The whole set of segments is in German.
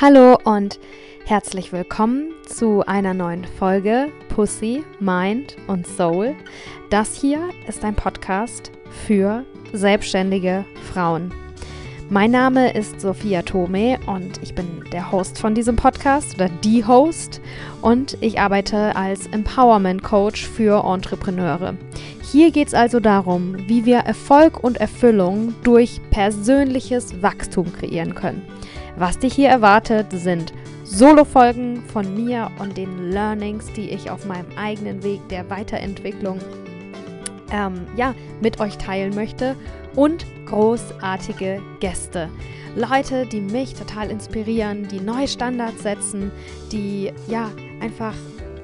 Hallo und herzlich willkommen zu einer neuen Folge Pussy, Mind und Soul. Das hier ist ein Podcast für selbstständige Frauen. Mein Name ist Sophia Tome und ich bin der Host von diesem Podcast oder die Host und ich arbeite als Empowerment Coach für Entrepreneure. Hier geht es also darum, wie wir Erfolg und Erfüllung durch persönliches Wachstum kreieren können. Was dich hier erwartet, sind Solo-Folgen von mir und den Learnings, die ich auf meinem eigenen Weg der Weiterentwicklung ähm, ja, mit euch teilen möchte und großartige Gäste. Leute, die mich total inspirieren, die neue Standards setzen, die ja einfach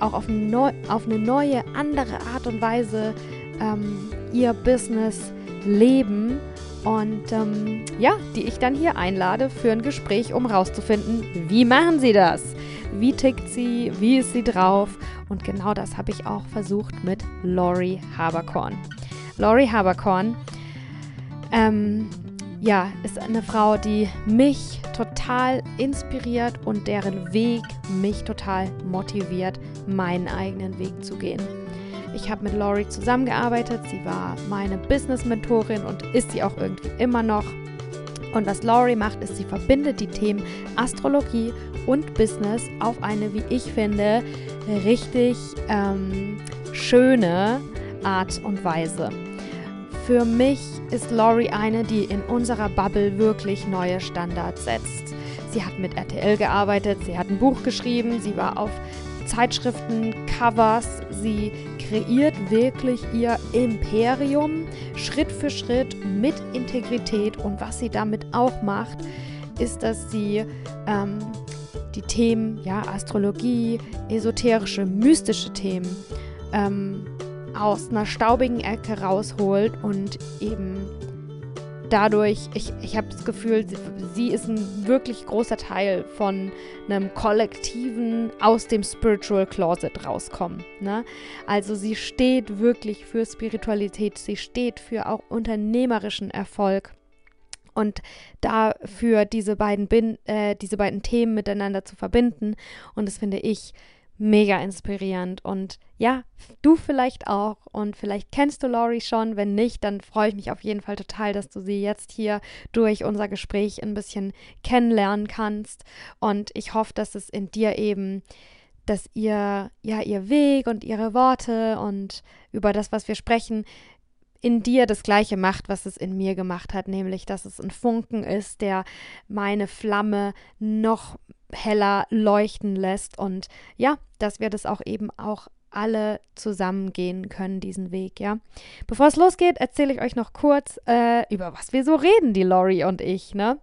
auch auf, neu, auf eine neue, andere Art und Weise ähm, ihr Business leben und ähm, ja, die ich dann hier einlade für ein Gespräch, um rauszufinden, wie machen sie das? Wie tickt sie? Wie ist sie drauf? Und genau das habe ich auch versucht mit Lori Haberkorn. Lori Haberkorn ähm, ja, ist eine Frau, die mich total inspiriert und deren Weg mich total motiviert, meinen eigenen Weg zu gehen. Ich habe mit Lori zusammengearbeitet. Sie war meine Business-Mentorin und ist sie auch irgendwie immer noch. Und was Lori macht, ist, sie verbindet die Themen Astrologie und Business auf eine, wie ich finde, richtig ähm, schöne Art und Weise. Für mich ist Lori eine, die in unserer Bubble wirklich neue Standards setzt. Sie hat mit RTL gearbeitet, sie hat ein Buch geschrieben, sie war auf Zeitschriften, Covers, sie kreiert wirklich ihr Imperium Schritt für Schritt mit Integrität. Und was sie damit auch macht, ist, dass sie ähm, die Themen, ja, Astrologie, esoterische, mystische Themen ähm, aus einer staubigen Ecke rausholt und eben dadurch, ich, ich habe das Gefühl, sie, ist ein wirklich großer Teil von einem kollektiven aus dem Spiritual Closet rauskommen. Ne? Also sie steht wirklich für Spiritualität, sie steht für auch unternehmerischen Erfolg. Und dafür diese beiden, Bin äh, diese beiden Themen miteinander zu verbinden. Und das finde ich mega inspirierend. Und ja, du vielleicht auch. Und vielleicht kennst du Laurie schon. Wenn nicht, dann freue ich mich auf jeden Fall total, dass du sie jetzt hier durch unser Gespräch ein bisschen kennenlernen kannst. Und ich hoffe, dass es in dir eben dass ihr ja ihr Weg und ihre Worte und über das, was wir sprechen, in dir das gleiche macht, was es in mir gemacht hat, nämlich dass es ein Funken ist, der meine Flamme noch heller leuchten lässt und ja, dass wir das auch eben auch alle zusammen gehen können, diesen Weg, ja. Bevor es losgeht, erzähle ich euch noch kurz, äh, über was wir so reden, die Lori und ich, ne?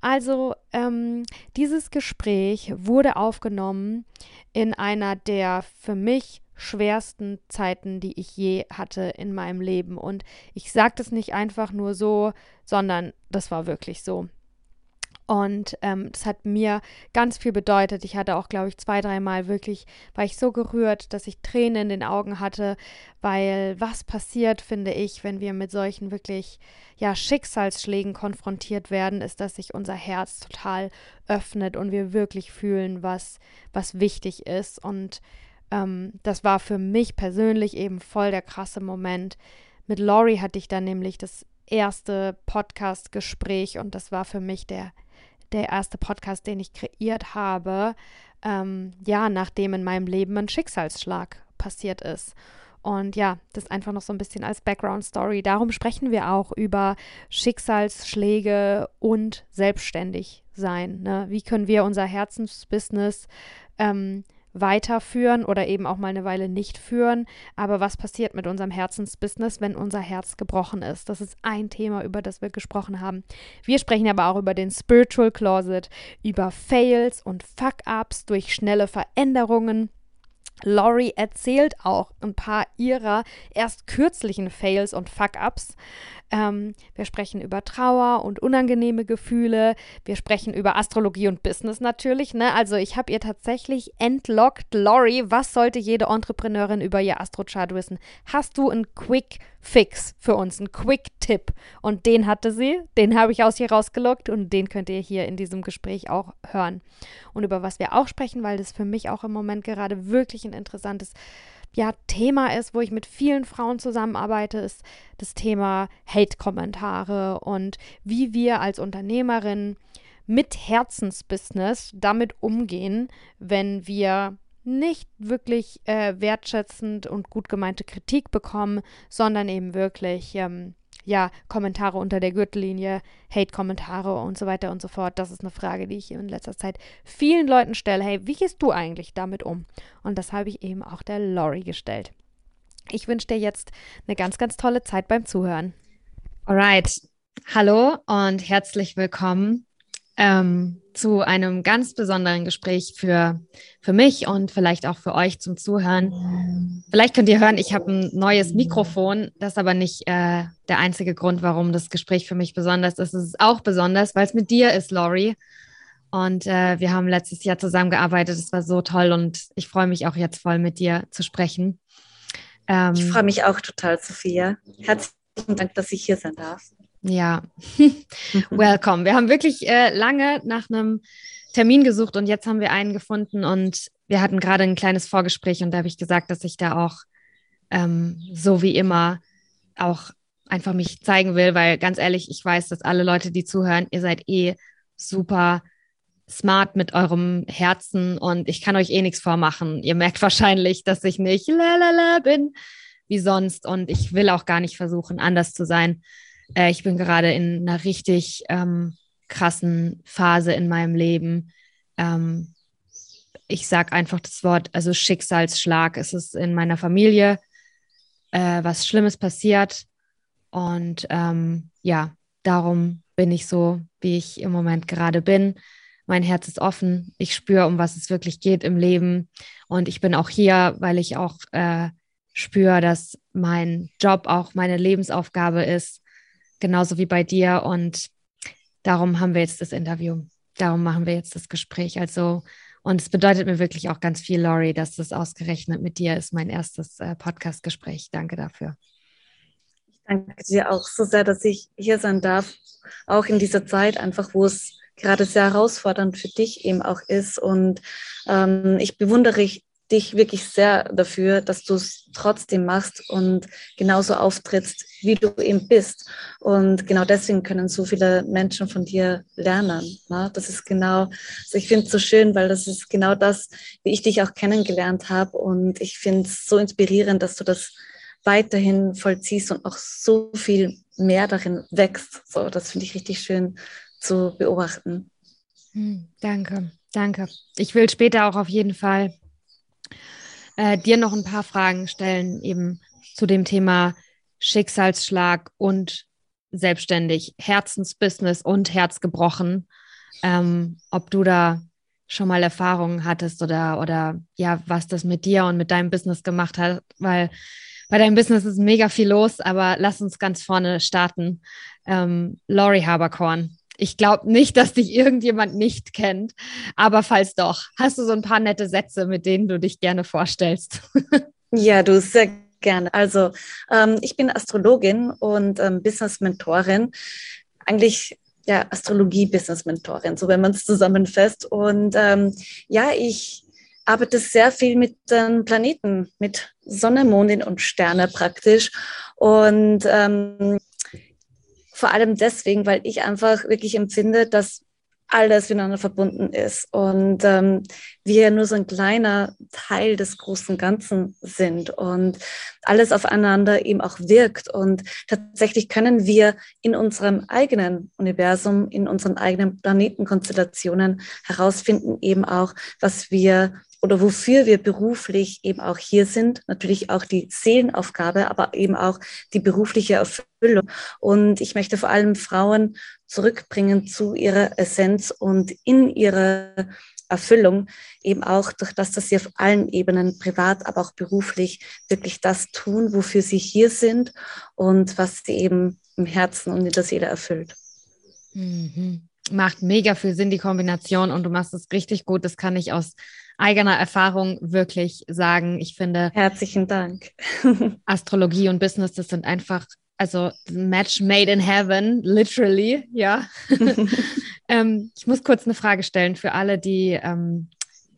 Also, ähm, dieses Gespräch wurde aufgenommen in einer der für mich schwersten Zeiten, die ich je hatte in meinem Leben. Und ich sage das nicht einfach nur so, sondern das war wirklich so. Und ähm, das hat mir ganz viel bedeutet. Ich hatte auch, glaube ich, zwei, dreimal wirklich, war ich so gerührt, dass ich Tränen in den Augen hatte, weil was passiert, finde ich, wenn wir mit solchen wirklich, ja, Schicksalsschlägen konfrontiert werden, ist, dass sich unser Herz total öffnet und wir wirklich fühlen, was, was wichtig ist. Und ähm, das war für mich persönlich eben voll der krasse Moment. Mit Laurie hatte ich dann nämlich das erste Podcast-Gespräch und das war für mich der der erste Podcast, den ich kreiert habe, ähm, ja, nachdem in meinem Leben ein Schicksalsschlag passiert ist. Und ja, das einfach noch so ein bisschen als Background-Story. Darum sprechen wir auch über Schicksalsschläge und selbstständig sein. Ne? Wie können wir unser Herzensbusiness ähm, weiterführen oder eben auch mal eine Weile nicht führen. Aber was passiert mit unserem Herzensbusiness, wenn unser Herz gebrochen ist? Das ist ein Thema, über das wir gesprochen haben. Wir sprechen aber auch über den Spiritual Closet, über Fails und Fuck-ups durch schnelle Veränderungen Laurie erzählt auch ein paar ihrer erst kürzlichen Fails und Fuck-ups. Ähm, wir sprechen über Trauer und unangenehme Gefühle. Wir sprechen über Astrologie und Business natürlich. Ne? Also ich habe ihr tatsächlich entlockt. Laurie, was sollte jede Entrepreneurin über ihr Astrochart wissen? Hast du ein Quick Fix für uns, einen Quick-Tipp. Und den hatte sie, den habe ich aus ihr rausgelockt und den könnt ihr hier in diesem Gespräch auch hören. Und über was wir auch sprechen, weil das für mich auch im Moment gerade wirklich ein interessantes ja, Thema ist, wo ich mit vielen Frauen zusammenarbeite, ist das Thema Hate-Kommentare und wie wir als Unternehmerin mit Herzensbusiness damit umgehen, wenn wir nicht wirklich äh, wertschätzend und gut gemeinte Kritik bekommen, sondern eben wirklich ähm, ja, Kommentare unter der Gürtellinie, Hate-Kommentare und so weiter und so fort. Das ist eine Frage, die ich in letzter Zeit vielen Leuten stelle. Hey, wie gehst du eigentlich damit um? Und das habe ich eben auch der Lori gestellt. Ich wünsche dir jetzt eine ganz, ganz tolle Zeit beim Zuhören. Alright. Hallo und herzlich willkommen ähm, zu einem ganz besonderen Gespräch für, für mich und vielleicht auch für euch zum Zuhören. Vielleicht könnt ihr hören, ich habe ein neues Mikrofon. Das ist aber nicht äh, der einzige Grund, warum das Gespräch für mich besonders ist. Es ist auch besonders, weil es mit dir ist, Lori. Und äh, wir haben letztes Jahr zusammengearbeitet. Es war so toll und ich freue mich auch jetzt voll mit dir zu sprechen. Ähm, ich freue mich auch total, Sophia. Herzlichen Dank, dass ich hier sein darf. Ja, welcome. Wir haben wirklich äh, lange nach einem Termin gesucht und jetzt haben wir einen gefunden und wir hatten gerade ein kleines Vorgespräch und da habe ich gesagt, dass ich da auch ähm, so wie immer auch einfach mich zeigen will, weil ganz ehrlich, ich weiß, dass alle Leute, die zuhören, ihr seid eh super smart mit eurem Herzen und ich kann euch eh nichts vormachen. Ihr merkt wahrscheinlich, dass ich nicht lalala bin wie sonst und ich will auch gar nicht versuchen, anders zu sein. Äh, ich bin gerade in einer richtig ähm, krassen Phase in meinem Leben. Ähm, ich sage einfach das Wort, also Schicksalsschlag. Es ist in meiner Familie äh, was Schlimmes passiert. Und ähm, ja, darum bin ich so, wie ich im Moment gerade bin. Mein Herz ist offen. Ich spüre, um was es wirklich geht im Leben. Und ich bin auch hier, weil ich auch äh, spüre, dass mein Job auch meine Lebensaufgabe ist genauso wie bei dir. Und darum haben wir jetzt das Interview. Darum machen wir jetzt das Gespräch. Also, und es bedeutet mir wirklich auch ganz viel, Laurie, dass das ausgerechnet mit dir ist, mein erstes äh, Podcast-Gespräch. Danke dafür. Ich danke dir auch so sehr, dass ich hier sein darf, auch in dieser Zeit einfach, wo es gerade sehr herausfordernd für dich eben auch ist. Und ähm, ich bewundere dich wirklich sehr dafür, dass du es trotzdem machst und genauso auftrittst, wie du eben bist. Und genau deswegen können so viele Menschen von dir lernen. Ne? Das ist genau, also ich finde es so schön, weil das ist genau das, wie ich dich auch kennengelernt habe. Und ich finde es so inspirierend, dass du das weiterhin vollziehst und auch so viel mehr darin wächst. So, das finde ich richtig schön zu beobachten. Hm, danke, danke. Ich will später auch auf jeden Fall äh, dir noch ein paar Fragen stellen, eben zu dem Thema Schicksalsschlag und selbstständig, Herzensbusiness und Herz gebrochen. Ähm, ob du da schon mal Erfahrungen hattest oder, oder ja, was das mit dir und mit deinem Business gemacht hat, weil bei deinem Business ist mega viel los, aber lass uns ganz vorne starten. Ähm, Lori Haberkorn, ich glaube nicht, dass dich irgendjemand nicht kennt, aber falls doch, hast du so ein paar nette Sätze, mit denen du dich gerne vorstellst? ja, du sehr gerne. Also ähm, ich bin Astrologin und ähm, Business-Mentorin. Eigentlich ja, Astrologie-Business-Mentorin, so wenn man es zusammenfasst. Und ähm, ja, ich arbeite sehr viel mit den Planeten, mit Sonne, Mondin und Sterne praktisch. Und ähm, vor allem deswegen, weil ich einfach wirklich empfinde, dass alles miteinander verbunden ist und ähm, wir nur so ein kleiner Teil des großen Ganzen sind und alles aufeinander eben auch wirkt. Und tatsächlich können wir in unserem eigenen Universum, in unseren eigenen Planetenkonstellationen herausfinden, eben auch, was wir oder wofür wir beruflich eben auch hier sind. Natürlich auch die Seelenaufgabe, aber eben auch die berufliche Erfüllung. Und ich möchte vor allem Frauen zurückbringen zu ihrer Essenz und in ihre Erfüllung, eben auch durch das, dass sie auf allen Ebenen, privat, aber auch beruflich, wirklich das tun, wofür sie hier sind und was sie eben im Herzen und in der Seele erfüllt. Mhm. Macht mega viel Sinn, die Kombination, und du machst es richtig gut. Das kann ich aus eigener Erfahrung wirklich sagen, ich finde. Herzlichen Dank. Astrologie und Business, das sind einfach, also Match made in heaven, literally, ja. ähm, ich muss kurz eine Frage stellen für alle, die ähm,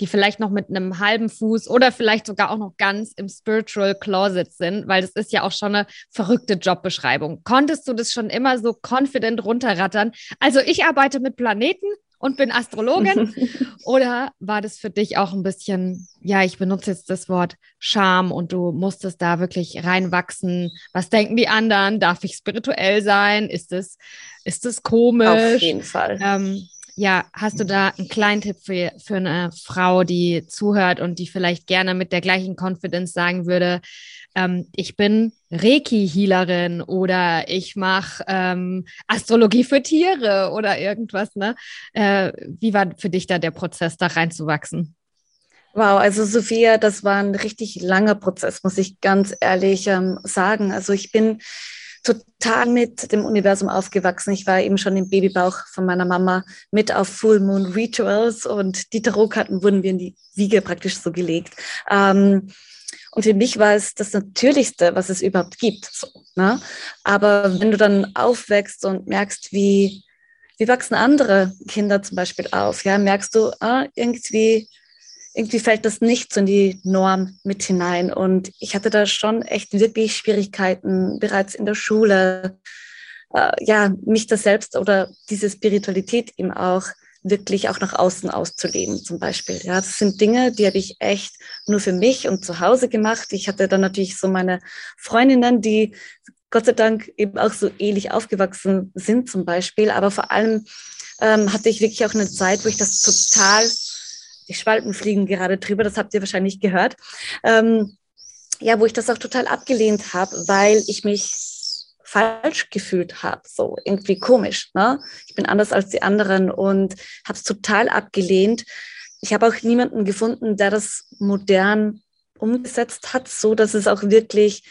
die vielleicht noch mit einem halben Fuß oder vielleicht sogar auch noch ganz im Spiritual Closet sind, weil das ist ja auch schon eine verrückte Jobbeschreibung. Konntest du das schon immer so confident runterrattern? Also ich arbeite mit Planeten und bin Astrologin? Oder war das für dich auch ein bisschen, ja, ich benutze jetzt das Wort Scham und du musstest da wirklich reinwachsen? Was denken die anderen? Darf ich spirituell sein? Ist es, ist es komisch? Auf jeden Fall. Ähm, ja, hast du da einen kleinen Tipp für, für eine Frau, die zuhört und die vielleicht gerne mit der gleichen Confidence sagen würde, ähm, ich bin Reiki-Healerin oder ich mache ähm, Astrologie für Tiere oder irgendwas, ne? Äh, wie war für dich da der Prozess, da reinzuwachsen? Wow, also Sophia, das war ein richtig langer Prozess, muss ich ganz ehrlich ähm, sagen. Also ich bin total mit dem Universum aufgewachsen. Ich war eben schon im Babybauch von meiner Mama mit auf Full Moon Rituals und die Tarotkarten wurden mir in die Wiege praktisch so gelegt. Ähm, und für mich war es das Natürlichste, was es überhaupt gibt. So, ne? Aber wenn du dann aufwächst und merkst, wie, wie wachsen andere Kinder zum Beispiel auf, ja, merkst du, ah, irgendwie irgendwie fällt das nicht so in die Norm mit hinein. Und ich hatte da schon echt wirklich Schwierigkeiten bereits in der Schule, äh, ja, mich das selbst oder diese Spiritualität eben auch wirklich auch nach außen auszuleben, zum Beispiel. Ja, das sind Dinge, die habe ich echt nur für mich und zu Hause gemacht. Ich hatte dann natürlich so meine Freundinnen, die Gott sei Dank eben auch so ähnlich aufgewachsen sind, zum Beispiel. Aber vor allem ähm, hatte ich wirklich auch eine Zeit, wo ich das total die Schwalben fliegen gerade drüber, das habt ihr wahrscheinlich gehört. Ähm, ja, wo ich das auch total abgelehnt habe, weil ich mich falsch gefühlt habe, so irgendwie komisch. Ne? Ich bin anders als die anderen und habe es total abgelehnt. Ich habe auch niemanden gefunden, der das modern umgesetzt hat, so dass es auch wirklich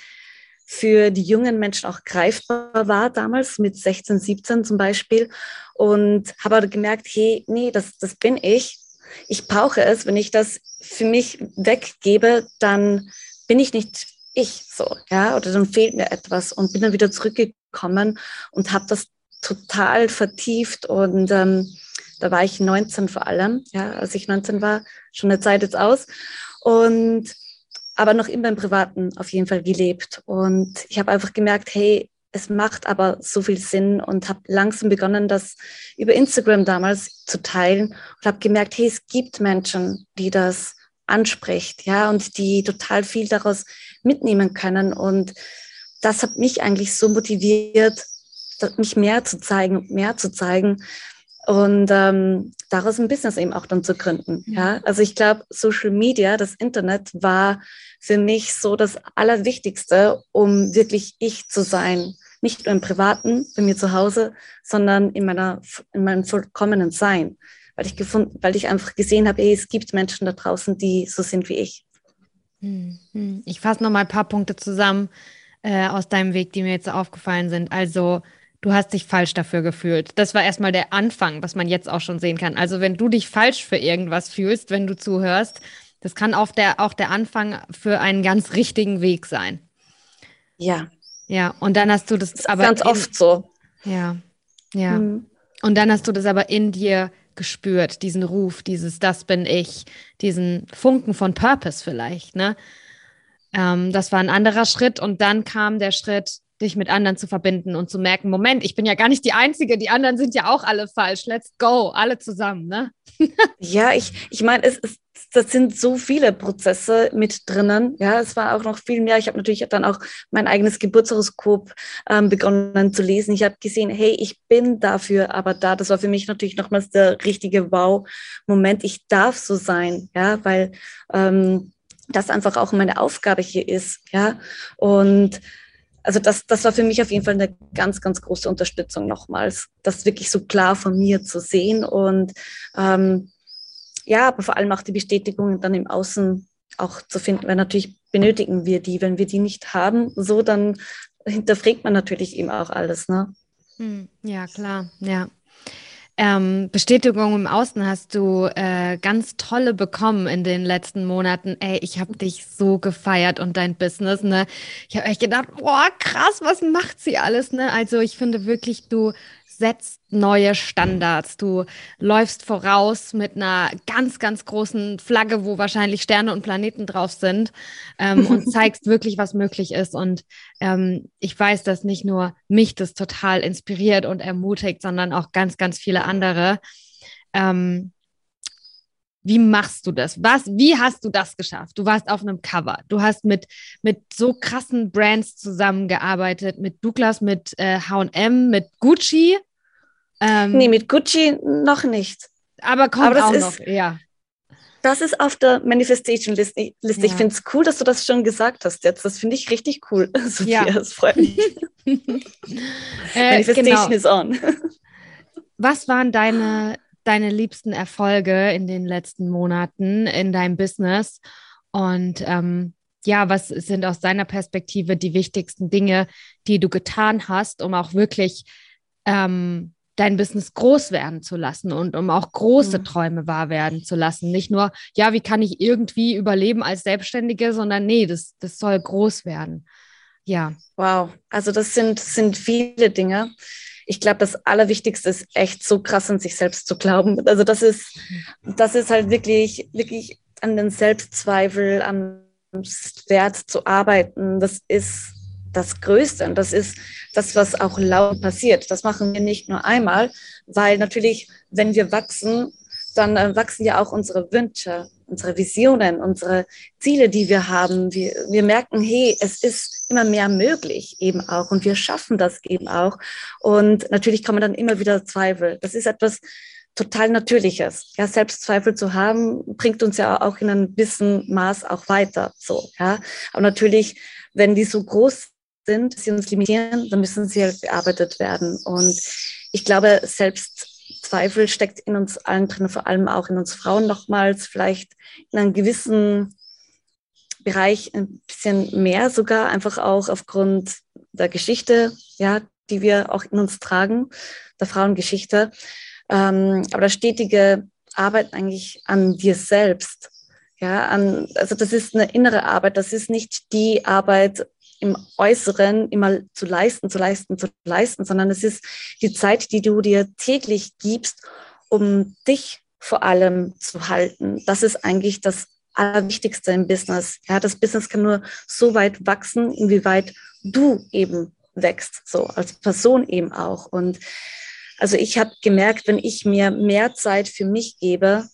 für die jungen Menschen auch greifbar war damals mit 16, 17 zum Beispiel und habe aber gemerkt, hey, nee, das, das bin ich ich brauche es, wenn ich das für mich weggebe, dann bin ich nicht ich so, ja, oder dann fehlt mir etwas und bin dann wieder zurückgekommen und habe das total vertieft und ähm, da war ich 19 vor allem, ja, als ich 19 war, schon eine Zeit jetzt aus und aber noch immer im Privaten auf jeden Fall gelebt und ich habe einfach gemerkt, hey, es macht aber so viel Sinn und habe langsam begonnen, das über Instagram damals zu teilen und habe gemerkt, hey, es gibt Menschen, die das anspricht, ja, und die total viel daraus mitnehmen können. Und das hat mich eigentlich so motiviert, mich mehr zu zeigen und mehr zu zeigen und ähm, daraus ein Business eben auch dann zu gründen. Ja, also ich glaube, Social Media, das Internet war für mich so das Allerwichtigste, um wirklich ich zu sein. Nicht nur im Privaten, bei mir zu Hause, sondern in meiner, in meinem vollkommenen Sein. Weil ich gefunden, weil ich einfach gesehen habe, hey, es gibt Menschen da draußen, die so sind wie ich. Hm, hm. Ich fasse noch mal ein paar Punkte zusammen äh, aus deinem Weg, die mir jetzt aufgefallen sind. Also, du hast dich falsch dafür gefühlt. Das war erstmal der Anfang, was man jetzt auch schon sehen kann. Also, wenn du dich falsch für irgendwas fühlst, wenn du zuhörst, das kann auch der, auch der Anfang für einen ganz richtigen Weg sein. Ja. Ja, und dann hast du das, das aber. Ganz in, oft so. Ja, ja. Mhm. Und dann hast du das aber in dir gespürt, diesen Ruf, dieses Das bin ich, diesen Funken von Purpose vielleicht, ne? Ähm, das war ein anderer Schritt und dann kam der Schritt, dich mit anderen zu verbinden und zu merken, Moment, ich bin ja gar nicht die Einzige, die anderen sind ja auch alle falsch. Let's go, alle zusammen, ne? ja, ich, ich meine, es, es, das sind so viele Prozesse mit drinnen. Ja, es war auch noch viel mehr. Ich habe natürlich dann auch mein eigenes Geburtshoroskop ähm, begonnen zu lesen. Ich habe gesehen, hey, ich bin dafür, aber da, das war für mich natürlich nochmals der richtige Wow-Moment. Ich darf so sein, ja, weil ähm, das einfach auch meine Aufgabe hier ist, ja. Und also das, das war für mich auf jeden Fall eine ganz, ganz große Unterstützung nochmals, das wirklich so klar von mir zu sehen und ähm, ja, aber vor allem auch die Bestätigung dann im Außen auch zu finden, weil natürlich benötigen wir die. Wenn wir die nicht haben, so dann hinterfragt man natürlich eben auch alles. Ne? Hm, ja, klar, ja. Ähm, Bestätigung im Außen hast du äh, ganz tolle bekommen in den letzten Monaten. Ey, ich habe dich so gefeiert und dein Business, ne? Ich habe echt gedacht, boah, krass, was macht sie alles, ne? Also ich finde wirklich, du setzt neue Standards. Du läufst voraus mit einer ganz, ganz großen Flagge, wo wahrscheinlich Sterne und Planeten drauf sind ähm, und zeigst wirklich, was möglich ist. Und ähm, ich weiß, dass nicht nur mich das total inspiriert und ermutigt, sondern auch ganz, ganz viele andere. Ähm, wie machst du das? Was, wie hast du das geschafft? Du warst auf einem Cover. Du hast mit, mit so krassen Brands zusammengearbeitet, mit Douglas, mit äh, HM, mit Gucci. Ähm, nee, mit Gucci noch nicht. Aber kommt aber auch ist, noch, ja. Das ist auf der Manifestation-Liste. Liste. Ja. Ich finde es cool, dass du das schon gesagt hast jetzt. Das finde ich richtig cool, Sophia. Ja. Das freut mich. äh, Manifestation genau. is on. Was waren deine, deine liebsten Erfolge in den letzten Monaten in deinem Business? Und ähm, ja, was sind aus deiner Perspektive die wichtigsten Dinge, die du getan hast, um auch wirklich ähm, dein Business groß werden zu lassen und um auch große mhm. Träume wahr werden zu lassen. Nicht nur, ja, wie kann ich irgendwie überleben als Selbstständige, sondern nee, das, das soll groß werden. Ja. Wow, also das sind, sind viele Dinge. Ich glaube, das Allerwichtigste ist echt so krass an sich selbst zu glauben. Also das ist, das ist halt wirklich, wirklich an den Selbstzweifel, am Wert zu arbeiten. Das ist das Größte und das ist das, was auch laut passiert. Das machen wir nicht nur einmal, weil natürlich, wenn wir wachsen, dann äh, wachsen ja auch unsere Wünsche, unsere Visionen, unsere Ziele, die wir haben. Wir, wir merken, hey, es ist immer mehr möglich eben auch und wir schaffen das eben auch. Und natürlich kommen dann immer wieder Zweifel. Das ist etwas total Natürliches. Ja, Selbstzweifel zu haben, bringt uns ja auch in einem gewissen Maß auch weiter. So, ja. Aber natürlich, wenn die so groß sind, sie uns limitieren, dann müssen sie halt bearbeitet werden. Und ich glaube, selbst Zweifel steckt in uns allen drin, vor allem auch in uns Frauen nochmals, vielleicht in einem gewissen Bereich ein bisschen mehr sogar, einfach auch aufgrund der Geschichte, ja, die wir auch in uns tragen, der Frauengeschichte. Ähm, aber das stetige Arbeiten eigentlich an dir selbst, ja, an, also das ist eine innere Arbeit, das ist nicht die Arbeit, im Äußeren immer zu leisten, zu leisten, zu leisten, sondern es ist die Zeit, die du dir täglich gibst, um dich vor allem zu halten. Das ist eigentlich das Allerwichtigste im Business. Ja, das Business kann nur so weit wachsen, inwieweit du eben wächst, so als Person eben auch. Und also ich habe gemerkt, wenn ich mir mehr Zeit für mich gebe,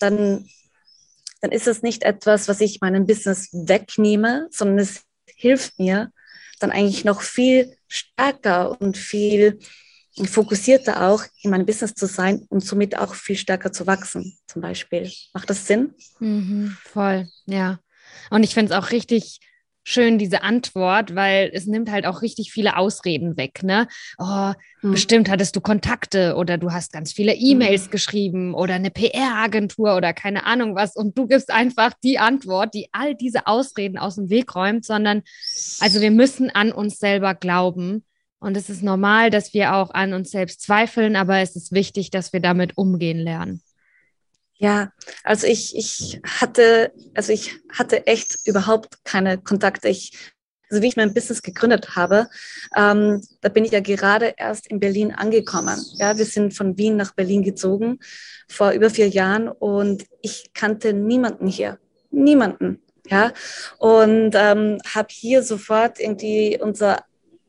dann, dann ist es nicht etwas, was ich meinem Business wegnehme, sondern es hilft mir dann eigentlich noch viel stärker und viel fokussierter auch in meinem Business zu sein und somit auch viel stärker zu wachsen, zum Beispiel. Macht das Sinn? Mhm, voll, ja. Und ich finde es auch richtig schön, diese Antwort, weil es nimmt halt auch richtig viele Ausreden weg, ne? Oh, hm. bestimmt hattest du Kontakte oder du hast ganz viele E-Mails hm. geschrieben oder eine PR-Agentur oder keine Ahnung was und du gibst einfach die Antwort, die all diese Ausreden aus dem Weg räumt, sondern also wir müssen an uns selber glauben und es ist normal, dass wir auch an uns selbst zweifeln, aber es ist wichtig, dass wir damit umgehen lernen. Ja, also ich, ich hatte, also ich hatte echt überhaupt keine Kontakte. Ich, also wie ich mein Business gegründet habe, ähm, da bin ich ja gerade erst in Berlin angekommen. Ja, wir sind von Wien nach Berlin gezogen vor über vier Jahren und ich kannte niemanden hier, niemanden. Ja, und ähm, habe hier sofort irgendwie unser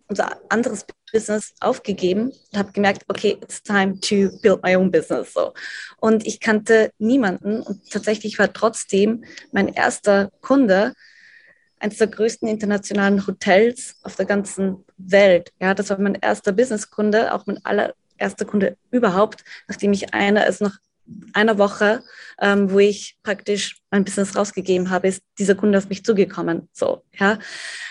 unser anderes Business aufgegeben und habe gemerkt, okay, it's time to build my own business. So. Und ich kannte niemanden und tatsächlich war trotzdem mein erster Kunde eines der größten internationalen Hotels auf der ganzen Welt. Ja, das war mein erster Businesskunde, auch mein allererster Kunde überhaupt, nachdem ich einer es noch einer Woche, ähm, wo ich praktisch mein Business rausgegeben habe, ist dieser Kunde auf mich zugekommen. So, ja.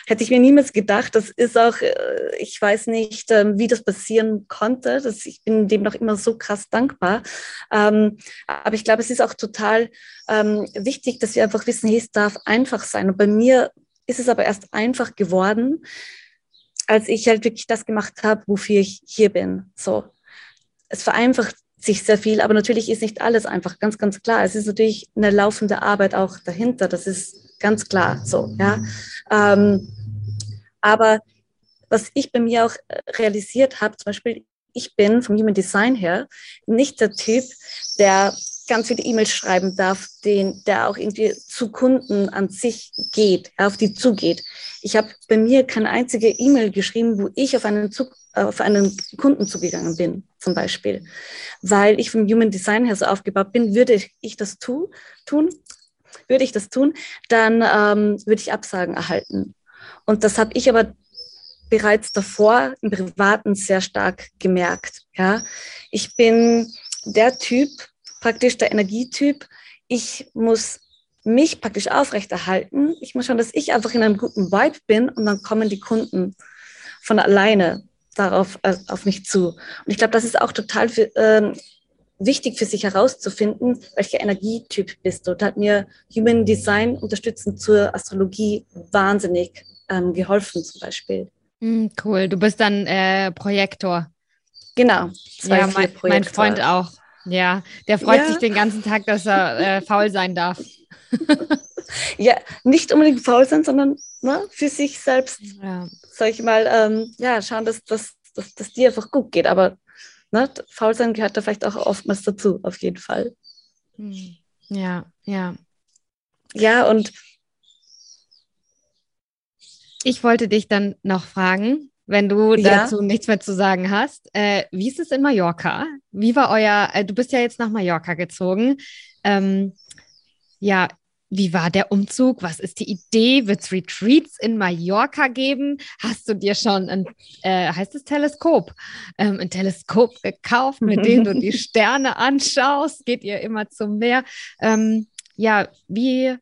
Hätte ich mir niemals gedacht. Das ist auch, äh, ich weiß nicht, ähm, wie das passieren konnte. Das, ich bin dem noch immer so krass dankbar. Ähm, aber ich glaube, es ist auch total ähm, wichtig, dass wir einfach wissen, hey, es darf einfach sein. Und bei mir ist es aber erst einfach geworden, als ich halt wirklich das gemacht habe, wofür ich hier bin. So, es vereinfacht sich sehr viel, aber natürlich ist nicht alles einfach, ganz, ganz klar. Es ist natürlich eine laufende Arbeit auch dahinter, das ist ganz klar so, ja. Ähm, aber was ich bei mir auch realisiert habe, zum Beispiel, ich bin vom Human Design her nicht der Typ, der ganz viele E-Mails schreiben darf, den, der auch irgendwie zu Kunden an sich geht, auf die zugeht. Ich habe bei mir keine einzige E-Mail geschrieben, wo ich auf einen, Zug, auf einen Kunden zugegangen bin, zum Beispiel. Weil ich vom Human Design her so aufgebaut bin, würde ich das tu, tun, würde ich das tun, dann ähm, würde ich Absagen erhalten. Und das habe ich aber bereits davor im Privaten sehr stark gemerkt. Ja, ich bin der Typ, praktisch der Energietyp. Ich muss mich praktisch aufrechterhalten. Ich muss schauen, dass ich einfach in einem guten Vibe bin und dann kommen die Kunden von alleine darauf äh, auf mich zu. Und ich glaube, das ist auch total für, ähm, wichtig für sich herauszufinden, welcher Energietyp bist du. Da hat mir Human Design unterstützend zur Astrologie wahnsinnig ähm, geholfen, zum Beispiel. Hm, cool. Du bist dann äh, Projektor. Genau. Ja, mein, mein, Freund auch. Ja, der freut ja. sich den ganzen Tag, dass er äh, faul sein darf. ja, nicht unbedingt faul sein, sondern ne, für sich selbst, ja. sag ich mal, ähm, ja, schauen, dass, dass, dass, dass dir einfach gut geht. Aber ne, faul sein gehört da vielleicht auch oftmals dazu, auf jeden Fall. Hm. Ja, ja. Ja, und ich wollte dich dann noch fragen, wenn du ja. dazu nichts mehr zu sagen hast. Äh, wie ist es in Mallorca? Wie war euer, äh, du bist ja jetzt nach Mallorca gezogen. Ähm, ja, wie war der Umzug? Was ist die Idee? Wird es Retreats in Mallorca geben? Hast du dir schon ein, äh, heißt es Teleskop, ähm, ein Teleskop gekauft, mit dem du die Sterne anschaust? Geht ihr immer zum Meer? Ähm, ja, wie,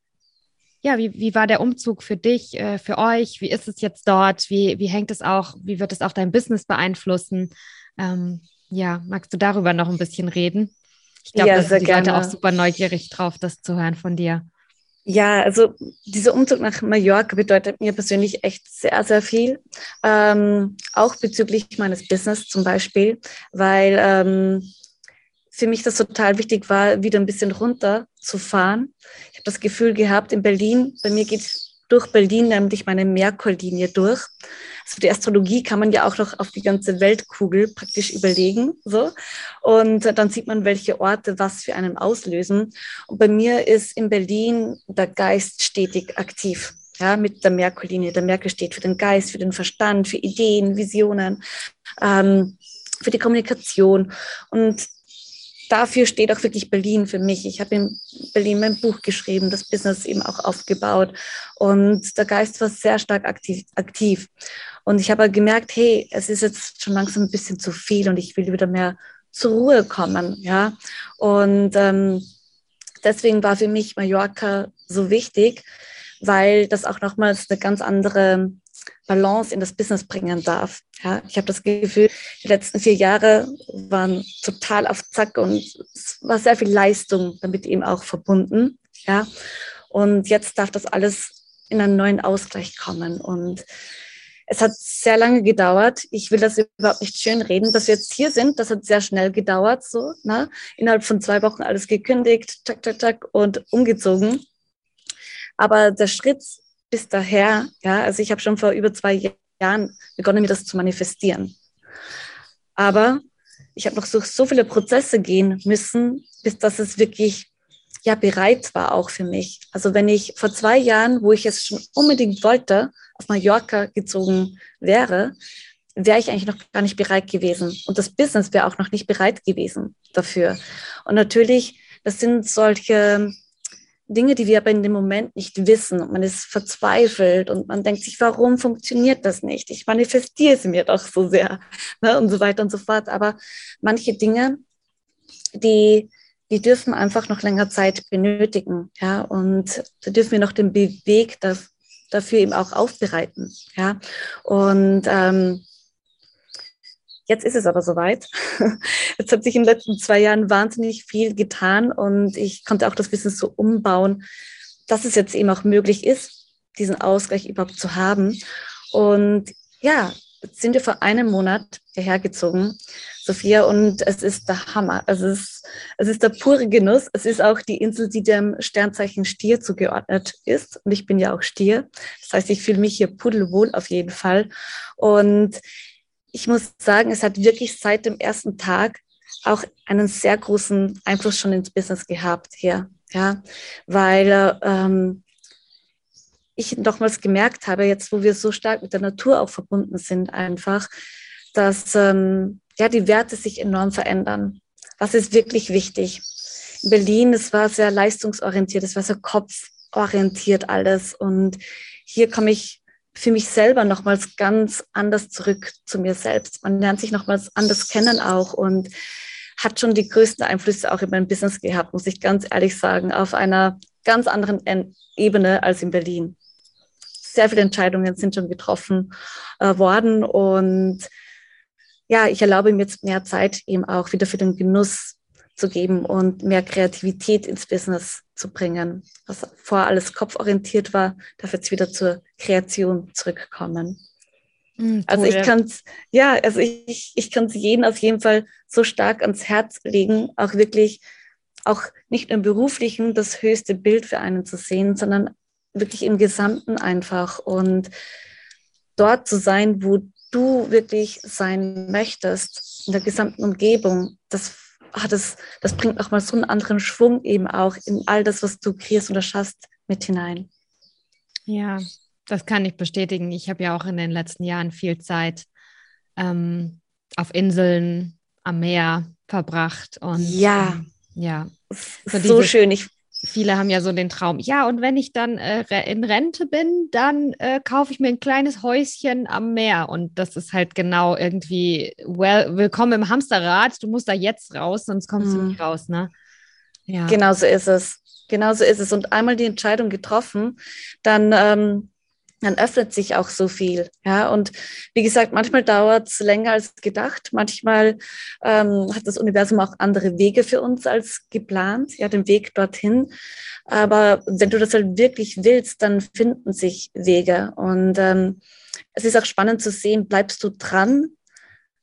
ja, wie, wie war der Umzug für dich, äh, für euch? Wie ist es jetzt dort? Wie, wie hängt es auch, wie wird es auch dein Business beeinflussen? Ähm, ja, magst du darüber noch ein bisschen reden? Ich glaube, ja, da sind die gerne. Leute auch super neugierig drauf, das zu hören von dir. Ja, also dieser Umzug nach Mallorca bedeutet mir persönlich echt sehr, sehr viel. Ähm, auch bezüglich meines Business zum Beispiel, weil ähm, für mich das total wichtig war, wieder ein bisschen runter zu fahren. Ich habe das Gefühl gehabt, in Berlin, bei mir geht durch Berlin nämlich meine Merkur-Linie durch. Also die Astrologie kann man ja auch noch auf die ganze Weltkugel praktisch überlegen. So. Und dann sieht man, welche Orte was für einen auslösen. Und bei mir ist in Berlin der Geist stetig aktiv. Ja, mit der Merkur-Linie. Der Merkur steht für den Geist, für den Verstand, für Ideen, Visionen, ähm, für die Kommunikation. Und dafür steht auch wirklich Berlin für mich. Ich habe in Berlin mein Buch geschrieben, das Business eben auch aufgebaut und der Geist war sehr stark aktiv. aktiv. Und ich habe gemerkt, hey, es ist jetzt schon langsam ein bisschen zu viel und ich will wieder mehr zur Ruhe kommen, ja. Und ähm, deswegen war für mich Mallorca so wichtig, weil das auch nochmals eine ganz andere Balance in das Business bringen darf. Ja, ich habe das Gefühl, die letzten vier Jahre waren total auf Zack und es war sehr viel Leistung damit eben auch verbunden. Ja, und jetzt darf das alles in einen neuen Ausgleich kommen und es hat sehr lange gedauert. Ich will das überhaupt nicht schön reden, dass wir jetzt hier sind. Das hat sehr schnell gedauert, so, ne? Innerhalb von zwei Wochen alles gekündigt, tak, tak, tak und umgezogen. Aber der Schritt bis daher, ja, also ich habe schon vor über zwei Jahren begonnen, mir das zu manifestieren. Aber ich habe noch so, so viele Prozesse gehen müssen, bis dass es wirklich ja bereit war auch für mich. Also wenn ich vor zwei Jahren, wo ich es schon unbedingt wollte, auf Mallorca gezogen wäre, wäre ich eigentlich noch gar nicht bereit gewesen. Und das Business wäre auch noch nicht bereit gewesen dafür. Und natürlich, das sind solche Dinge, die wir aber in dem Moment nicht wissen. Und man ist verzweifelt und man denkt sich, warum funktioniert das nicht? Ich manifestiere es mir doch so sehr ne? und so weiter und so fort. Aber manche Dinge, die, die dürfen einfach noch länger Zeit benötigen. Ja? Und da dürfen wir noch den Weg dafür eben auch aufbereiten. Ja? Und ähm, Jetzt ist es aber soweit. Jetzt hat sich in den letzten zwei Jahren wahnsinnig viel getan und ich konnte auch das Business so umbauen, dass es jetzt eben auch möglich ist, diesen Ausgleich überhaupt zu haben. Und ja, sind wir vor einem Monat hierher gezogen, Sophia, und es ist der Hammer. Es ist, es ist der pure Genuss. Es ist auch die Insel, die dem Sternzeichen Stier zugeordnet ist. Und ich bin ja auch Stier. Das heißt, ich fühle mich hier pudelwohl auf jeden Fall. Und ich muss sagen, es hat wirklich seit dem ersten Tag auch einen sehr großen Einfluss schon ins Business gehabt hier. Ja, weil ähm, ich nochmals gemerkt habe, jetzt wo wir so stark mit der Natur auch verbunden sind, einfach, dass ähm, ja, die Werte sich enorm verändern. Was ist wirklich wichtig? In Berlin, es war sehr leistungsorientiert, es war sehr kopforientiert alles. Und hier komme ich für mich selber nochmals ganz anders zurück zu mir selbst. Man lernt sich nochmals anders kennen auch und hat schon die größten Einflüsse auch in meinem Business gehabt, muss ich ganz ehrlich sagen, auf einer ganz anderen Ebene als in Berlin sehr viele Entscheidungen sind schon getroffen äh, worden und ja, ich erlaube mir jetzt mehr Zeit eben auch wieder für den Genuss zu geben und mehr Kreativität ins Business zu bringen. Was vorher alles kopforientiert war, darf jetzt wieder zur Kreation zurückkommen. Mhm, also ich kann es, ja, also ich, ich kann es jedem auf jeden Fall so stark ans Herz legen, auch wirklich, auch nicht im beruflichen das höchste Bild für einen zu sehen, sondern wirklich im Gesamten einfach und dort zu sein, wo du wirklich sein möchtest, in der gesamten Umgebung, das hat es, das bringt nochmal so einen anderen Schwung eben auch in all das, was du kreierst und erschaffst, mit hinein. Ja, das kann ich bestätigen. Ich habe ja auch in den letzten Jahren viel Zeit ähm, auf Inseln am Meer verbracht und ja, ähm, ja, so, so schön. Ich viele haben ja so den Traum, ja, und wenn ich dann äh, in Rente bin, dann äh, kaufe ich mir ein kleines Häuschen am Meer. Und das ist halt genau irgendwie, well, willkommen im Hamsterrad, du musst da jetzt raus, sonst kommst mhm. du nicht raus, ne? Ja. Genau so ist es. Genau so ist es. Und einmal die Entscheidung getroffen, dann ähm, dann öffnet sich auch so viel. Ja, und wie gesagt, manchmal dauert es länger als gedacht. Manchmal ähm, hat das Universum auch andere Wege für uns als geplant, ja, den Weg dorthin. Aber wenn du das halt wirklich willst, dann finden sich Wege. Und ähm, es ist auch spannend zu sehen, bleibst du dran,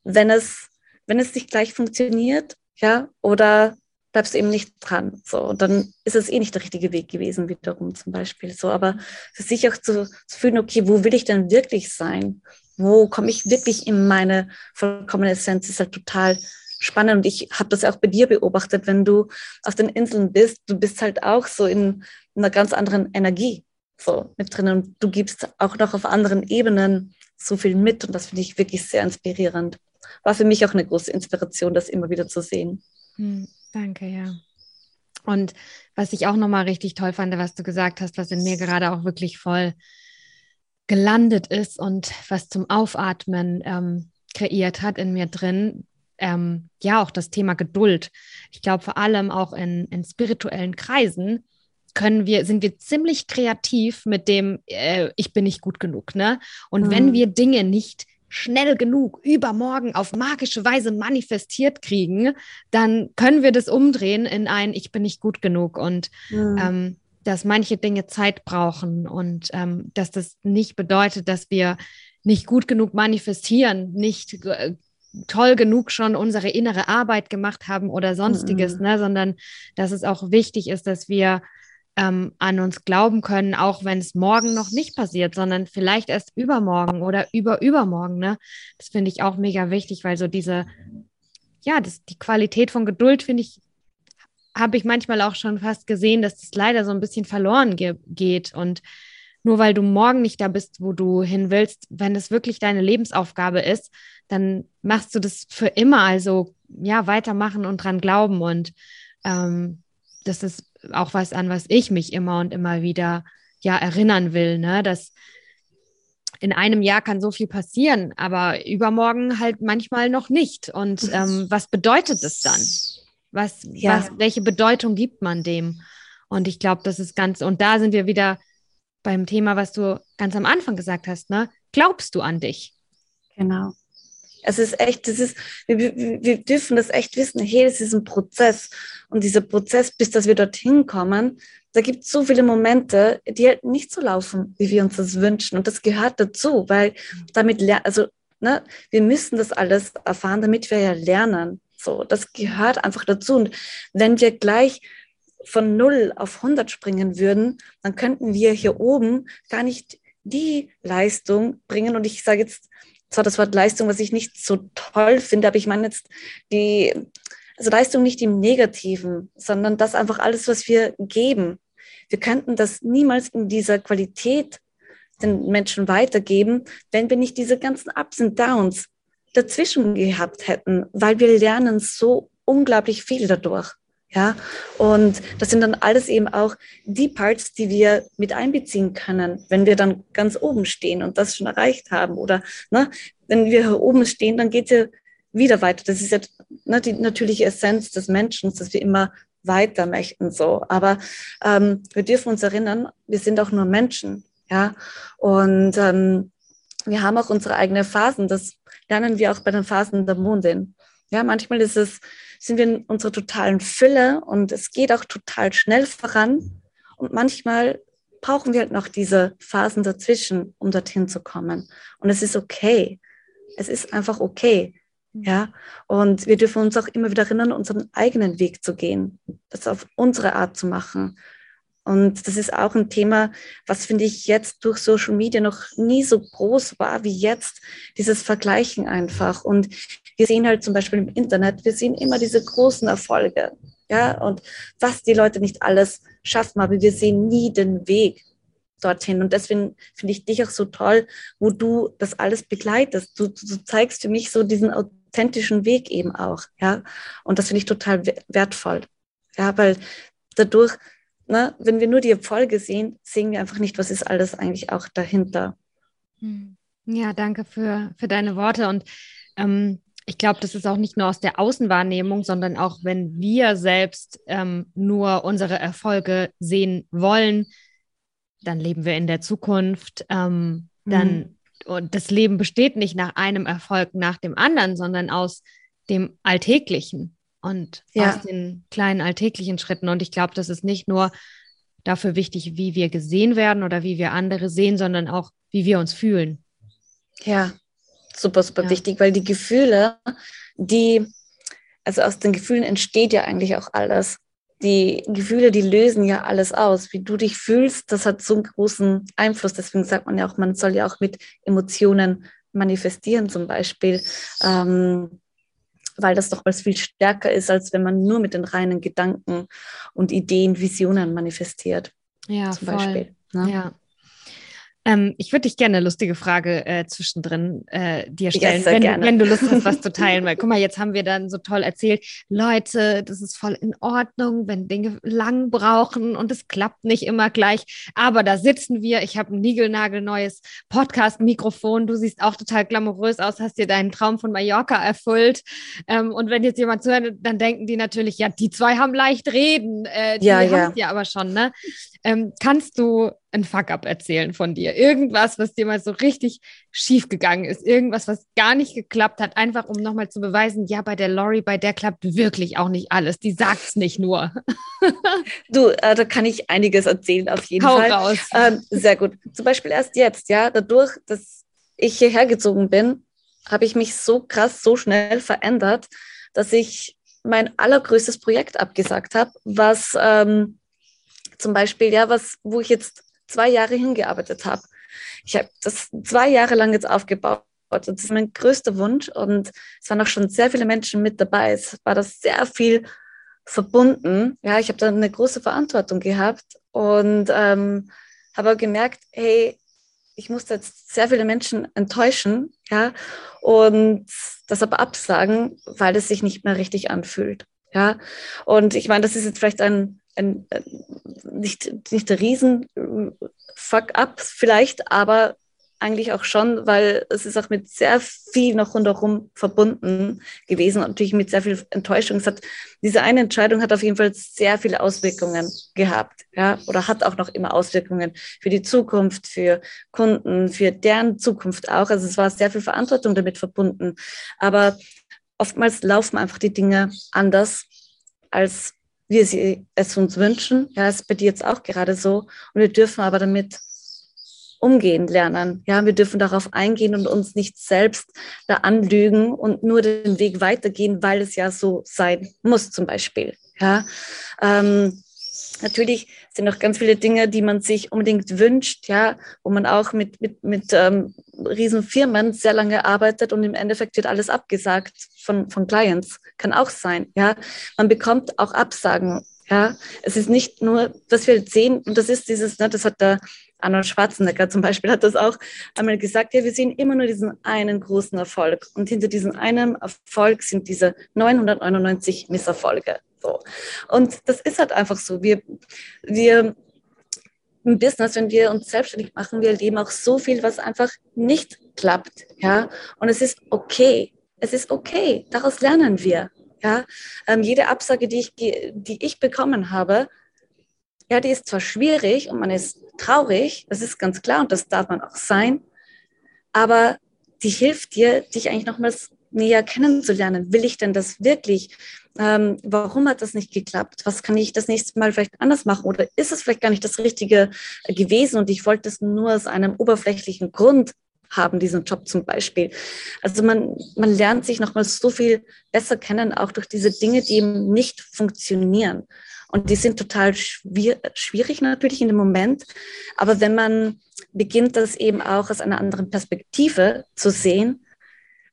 wenn es, wenn es nicht gleich funktioniert, ja, oder bleibst du eben nicht dran. So, und dann ist es eh nicht der richtige Weg gewesen, wiederum zum Beispiel. So, aber für sich auch zu, zu fühlen, okay, wo will ich denn wirklich sein? Wo komme ich wirklich in meine vollkommene Essenz? Ist halt total spannend. Und ich habe das auch bei dir beobachtet, wenn du auf den Inseln bist, du bist halt auch so in, in einer ganz anderen Energie so mit drin. Und du gibst auch noch auf anderen Ebenen so viel mit. Und das finde ich wirklich sehr inspirierend. War für mich auch eine große Inspiration, das immer wieder zu sehen. Hm. Danke, ja. Und was ich auch nochmal richtig toll fand, was du gesagt hast, was in mir gerade auch wirklich voll gelandet ist und was zum Aufatmen ähm, kreiert hat in mir drin, ähm, ja, auch das Thema Geduld. Ich glaube, vor allem auch in, in spirituellen Kreisen können wir, sind wir ziemlich kreativ mit dem, äh, ich bin nicht gut genug, ne? Und mhm. wenn wir Dinge nicht schnell genug übermorgen auf magische Weise manifestiert kriegen, dann können wir das umdrehen in ein Ich bin nicht gut genug und mhm. ähm, dass manche Dinge Zeit brauchen und ähm, dass das nicht bedeutet, dass wir nicht gut genug manifestieren, nicht äh, toll genug schon unsere innere Arbeit gemacht haben oder sonstiges, mhm. ne, sondern dass es auch wichtig ist, dass wir ähm, an uns glauben können, auch wenn es morgen noch nicht passiert, sondern vielleicht erst übermorgen oder überübermorgen. Ne? Das finde ich auch mega wichtig, weil so diese, ja, das, die Qualität von Geduld, finde ich, habe ich manchmal auch schon fast gesehen, dass das leider so ein bisschen verloren ge geht. Und nur weil du morgen nicht da bist, wo du hin willst, wenn es wirklich deine Lebensaufgabe ist, dann machst du das für immer. Also ja, weitermachen und dran glauben. Und ähm, das ist auch was, an was ich mich immer und immer wieder ja erinnern will, ne? Dass in einem Jahr kann so viel passieren, aber übermorgen halt manchmal noch nicht. Und ähm, was bedeutet es dann? Was, ja. was, welche Bedeutung gibt man dem? Und ich glaube, das ist ganz, und da sind wir wieder beim Thema, was du ganz am Anfang gesagt hast, ne? Glaubst du an dich? Genau. Es ist echt, das ist, wir, wir dürfen das echt wissen, hey, das ist ein Prozess. Und dieser Prozess, bis dass wir dorthin kommen, da gibt es so viele Momente, die halt nicht so laufen, wie wir uns das wünschen. Und das gehört dazu, weil damit, also ne, wir müssen das alles erfahren, damit wir ja lernen. So, das gehört einfach dazu. Und wenn wir gleich von 0 auf 100 springen würden, dann könnten wir hier oben gar nicht die Leistung bringen. Und ich sage jetzt zwar das Wort Leistung, was ich nicht so toll finde, aber ich meine jetzt die, also Leistung nicht im Negativen, sondern das einfach alles, was wir geben. Wir könnten das niemals in dieser Qualität den Menschen weitergeben, wenn wir nicht diese ganzen Ups und Downs dazwischen gehabt hätten, weil wir lernen so unglaublich viel dadurch. Ja, und das sind dann alles eben auch die Parts, die wir mit einbeziehen können, wenn wir dann ganz oben stehen und das schon erreicht haben. Oder ne, wenn wir oben stehen, dann geht es ja wieder weiter. Das ist ja ne, die natürliche Essenz des Menschen, dass wir immer weiter möchten so. Aber ähm, wir dürfen uns erinnern, wir sind auch nur Menschen. Ja, und ähm, wir haben auch unsere eigenen Phasen. Das lernen wir auch bei den Phasen der Mondin. Ja, manchmal ist es, sind wir in unserer totalen Fülle und es geht auch total schnell voran. Und manchmal brauchen wir halt noch diese Phasen dazwischen, um dorthin zu kommen. Und es ist okay. Es ist einfach okay. Ja, und wir dürfen uns auch immer wieder erinnern, unseren eigenen Weg zu gehen, das auf unsere Art zu machen. Und das ist auch ein Thema, was finde ich jetzt durch Social Media noch nie so groß war wie jetzt, dieses Vergleichen einfach. Und wir sehen halt zum Beispiel im Internet, wir sehen immer diese großen Erfolge. Ja, und was die Leute nicht alles schaffen, aber wir sehen nie den Weg dorthin. Und deswegen finde ich dich auch so toll, wo du das alles begleitest. Du, du zeigst für mich so diesen authentischen Weg eben auch. Ja, und das finde ich total wertvoll. Ja, weil dadurch ne, wenn wir nur die Erfolge sehen, sehen wir einfach nicht, was ist alles eigentlich auch dahinter. Hm. Ja, danke für, für deine Worte. Und ähm, ich glaube, das ist auch nicht nur aus der Außenwahrnehmung, sondern auch wenn wir selbst ähm, nur unsere Erfolge sehen wollen, dann leben wir in der Zukunft. Ähm, dann mhm. und das Leben besteht nicht nach einem Erfolg nach dem anderen, sondern aus dem Alltäglichen und ja. aus den kleinen alltäglichen Schritten. Und ich glaube, das ist nicht nur dafür wichtig, wie wir gesehen werden oder wie wir andere sehen, sondern auch, wie wir uns fühlen. Ja, super, super ja. wichtig, weil die Gefühle, die, also aus den Gefühlen entsteht ja eigentlich auch alles. Die Gefühle, die lösen ja alles aus. Wie du dich fühlst, das hat so einen großen Einfluss. Deswegen sagt man ja auch, man soll ja auch mit Emotionen manifestieren zum Beispiel. Ähm, weil das doch was viel stärker ist, als wenn man nur mit den reinen Gedanken und Ideen, Visionen manifestiert. Ja, zum voll. Beispiel. Ne? Ja. Ähm, ich würde dich gerne eine lustige Frage äh, zwischendrin äh, dir stellen, ja, wenn, du, wenn, du Lust hast, was zu teilen. Weil guck mal, jetzt haben wir dann so toll erzählt, Leute, das ist voll in Ordnung, wenn Dinge lang brauchen und es klappt nicht immer gleich. Aber da sitzen wir. Ich habe ein niegelnagelneues Podcast-Mikrofon. Du siehst auch total glamourös aus, hast dir deinen Traum von Mallorca erfüllt. Ähm, und wenn jetzt jemand zuhört, dann denken die natürlich, ja, die zwei haben leicht reden. Äh, die ja, ja. ja aber schon, ne? Ähm, kannst du ein Fuck-up erzählen von dir? Irgendwas, was dir mal so richtig schief gegangen ist, irgendwas, was gar nicht geklappt hat, einfach um nochmal zu beweisen, ja, bei der Lori, bei der klappt wirklich auch nicht alles. Die sagt es nicht nur. du, äh, da kann ich einiges erzählen, auf jeden Hau Fall. Raus. Ähm, sehr gut. Zum Beispiel erst jetzt, ja, dadurch, dass ich hierher gezogen bin, habe ich mich so krass, so schnell verändert, dass ich mein allergrößtes Projekt abgesagt habe, was ähm, zum Beispiel, ja, was, wo ich jetzt zwei Jahre hingearbeitet habe. Ich habe das zwei Jahre lang jetzt aufgebaut. Das ist mein größter Wunsch und es waren auch schon sehr viele Menschen mit dabei. Es war das sehr viel verbunden. Ja, ich habe da eine große Verantwortung gehabt und ähm, habe gemerkt, hey, ich musste jetzt sehr viele Menschen enttäuschen, ja, und das aber absagen, weil es sich nicht mehr richtig anfühlt. Ja, und ich meine, das ist jetzt vielleicht ein ein, äh, nicht, nicht der Riesen-Fuck-up vielleicht, aber eigentlich auch schon, weil es ist auch mit sehr viel noch rundherum verbunden gewesen und natürlich mit sehr viel Enttäuschung. Es hat, diese eine Entscheidung hat auf jeden Fall sehr viele Auswirkungen gehabt, ja, oder hat auch noch immer Auswirkungen für die Zukunft, für Kunden, für deren Zukunft auch. Also es war sehr viel Verantwortung damit verbunden. Aber oftmals laufen einfach die Dinge anders, als wir sie es uns wünschen. Ja, ist bei dir jetzt auch gerade so. Und wir dürfen aber damit umgehen lernen. Ja, wir dürfen darauf eingehen und uns nicht selbst da anlügen und nur den Weg weitergehen, weil es ja so sein muss, zum Beispiel. Ja, ähm, natürlich sind noch ganz viele Dinge, die man sich unbedingt wünscht, ja, wo man auch mit, mit, mit ähm, Riesenfirmen sehr lange arbeitet und im Endeffekt wird alles abgesagt von, von Clients. Kann auch sein, ja. Man bekommt auch Absagen, ja. Es ist nicht nur, dass wir sehen, und das ist dieses, ne, das hat der Arnold Schwarzenegger zum Beispiel hat das auch einmal gesagt, ja, wir sehen immer nur diesen einen großen Erfolg und hinter diesem einen Erfolg sind diese 999 Misserfolge. So. Und das ist halt einfach so. Wir, wir im Business, wenn wir uns selbstständig machen, wir erleben auch so viel, was einfach nicht klappt. Ja, und es ist okay. Es ist okay. Daraus lernen wir. Ja, ähm, jede Absage, die ich, die ich bekommen habe, ja, die ist zwar schwierig und man ist traurig, das ist ganz klar und das darf man auch sein, aber die hilft dir, dich eigentlich nochmals näher kennenzulernen. Will ich denn das wirklich? Ähm, warum hat das nicht geklappt? Was kann ich das nächste Mal vielleicht anders machen? Oder ist es vielleicht gar nicht das Richtige gewesen und ich wollte es nur aus einem oberflächlichen Grund haben, diesen Job zum Beispiel. Also man, man lernt sich nochmals so viel besser kennen, auch durch diese Dinge, die eben nicht funktionieren. Und die sind total schwierig natürlich in dem Moment. Aber wenn man beginnt, das eben auch aus einer anderen Perspektive zu sehen,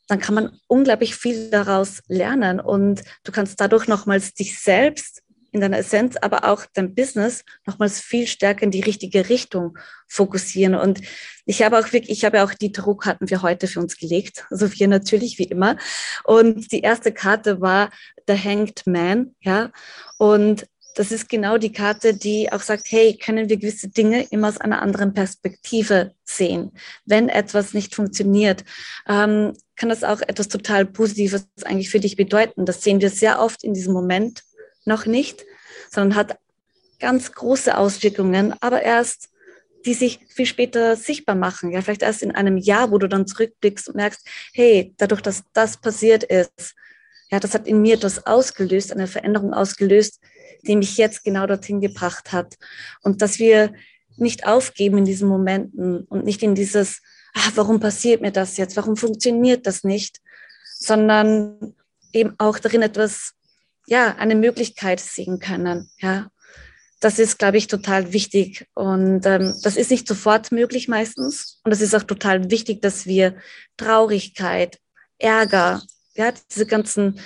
dann kann man unglaublich viel daraus lernen und du kannst dadurch nochmals dich selbst in deiner Essenz, aber auch dein Business nochmals viel stärker in die richtige Richtung fokussieren. Und ich habe auch wirklich, ich habe auch die Druckkarten für heute für uns gelegt, so wir natürlich wie immer. Und die erste Karte war The Hanged Man, ja. Und das ist genau die Karte, die auch sagt, hey, können wir gewisse Dinge immer aus einer anderen Perspektive sehen. Wenn etwas nicht funktioniert, ähm, kann das auch etwas total Positives eigentlich für dich bedeuten. Das sehen wir sehr oft in diesem Moment noch nicht, sondern hat ganz große Auswirkungen, aber erst die sich viel später sichtbar machen. Ja, vielleicht erst in einem Jahr, wo du dann zurückblickst und merkst, hey, dadurch, dass das passiert ist, ja, das hat in mir etwas ausgelöst, eine Veränderung ausgelöst, die mich jetzt genau dorthin gebracht hat. Und dass wir nicht aufgeben in diesen Momenten und nicht in dieses, ah, warum passiert mir das jetzt? Warum funktioniert das nicht? Sondern eben auch darin etwas, ja, eine Möglichkeit sehen können, ja. Das ist, glaube ich, total wichtig. Und ähm, das ist nicht sofort möglich meistens. Und es ist auch total wichtig, dass wir Traurigkeit, Ärger, ja, diese ganzen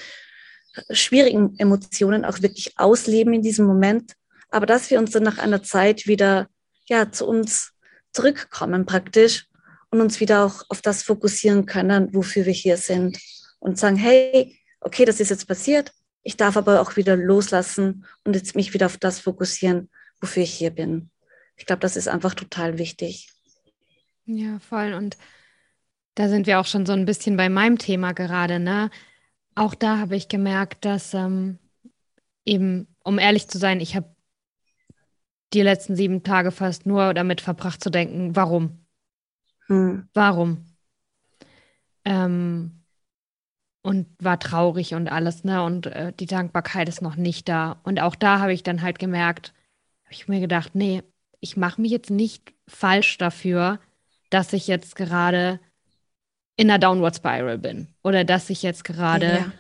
schwierigen Emotionen auch wirklich ausleben in diesem Moment, aber dass wir uns dann nach einer Zeit wieder ja zu uns zurückkommen praktisch und uns wieder auch auf das fokussieren können, wofür wir hier sind und sagen, hey, okay, das ist jetzt passiert, ich darf aber auch wieder loslassen und jetzt mich wieder auf das fokussieren, wofür ich hier bin. Ich glaube, das ist einfach total wichtig. Ja, voll. Und da sind wir auch schon so ein bisschen bei meinem Thema gerade, ne? Auch da habe ich gemerkt, dass ähm, eben, um ehrlich zu sein, ich habe die letzten sieben Tage fast nur damit verbracht zu denken, warum? Hm. Warum? Ähm, und war traurig und alles, ne? Und äh, die Dankbarkeit ist noch nicht da. Und auch da habe ich dann halt gemerkt, habe ich mir gedacht, nee, ich mache mich jetzt nicht falsch dafür, dass ich jetzt gerade in einer Downward Spiral bin oder dass ich jetzt gerade ja.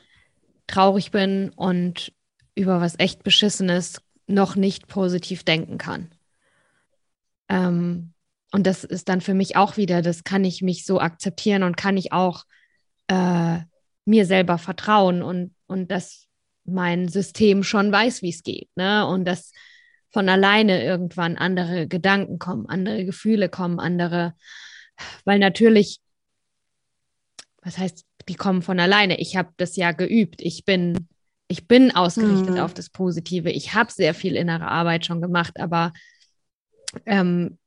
traurig bin und über was echt Beschissenes noch nicht positiv denken kann. Ähm, und das ist dann für mich auch wieder, das kann ich mich so akzeptieren und kann ich auch äh, mir selber vertrauen und, und dass mein System schon weiß, wie es geht. Ne? Und dass von alleine irgendwann andere Gedanken kommen, andere Gefühle kommen, andere, weil natürlich was heißt, die kommen von alleine. Ich habe das ja geübt. Ich bin, ich bin ausgerichtet mhm. auf das Positive. Ich habe sehr viel innere Arbeit schon gemacht, aber ähm,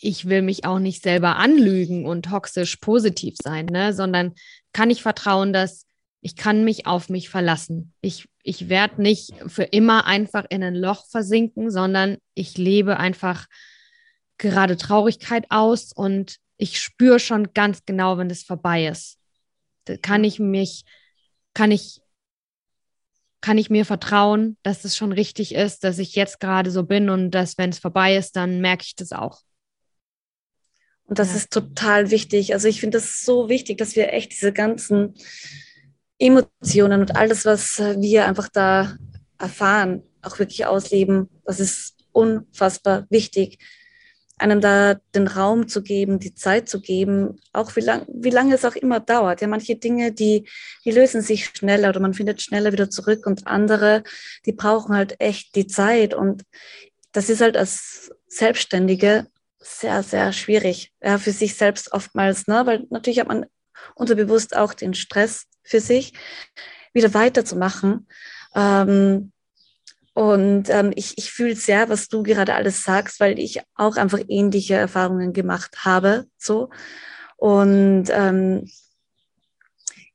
ich will mich auch nicht selber anlügen und toxisch positiv sein, ne? sondern kann ich vertrauen, dass ich kann mich auf mich verlassen. Ich, ich werde nicht für immer einfach in ein Loch versinken, sondern ich lebe einfach gerade Traurigkeit aus und ich spüre schon ganz genau, wenn es vorbei ist kann ich mich, kann ich, kann ich mir vertrauen, dass es schon richtig ist, dass ich jetzt gerade so bin und dass, wenn es vorbei ist, dann merke ich das auch. Und das ja. ist total wichtig. Also ich finde es so wichtig, dass wir echt diese ganzen Emotionen und alles, was wir einfach da erfahren, auch wirklich ausleben. Das ist unfassbar wichtig, einem da den Raum zu geben, die Zeit zu geben, auch wie, lang, wie lange es auch immer dauert. Ja, manche Dinge, die, die lösen sich schneller oder man findet schneller wieder zurück und andere, die brauchen halt echt die Zeit. Und das ist halt als Selbstständige sehr, sehr schwierig, ja, für sich selbst oftmals, ne? weil natürlich hat man unterbewusst auch den Stress für sich, wieder weiterzumachen. Ähm, und ähm, ich, ich fühle sehr, was du gerade alles sagst, weil ich auch einfach ähnliche Erfahrungen gemacht habe. So. Und ähm,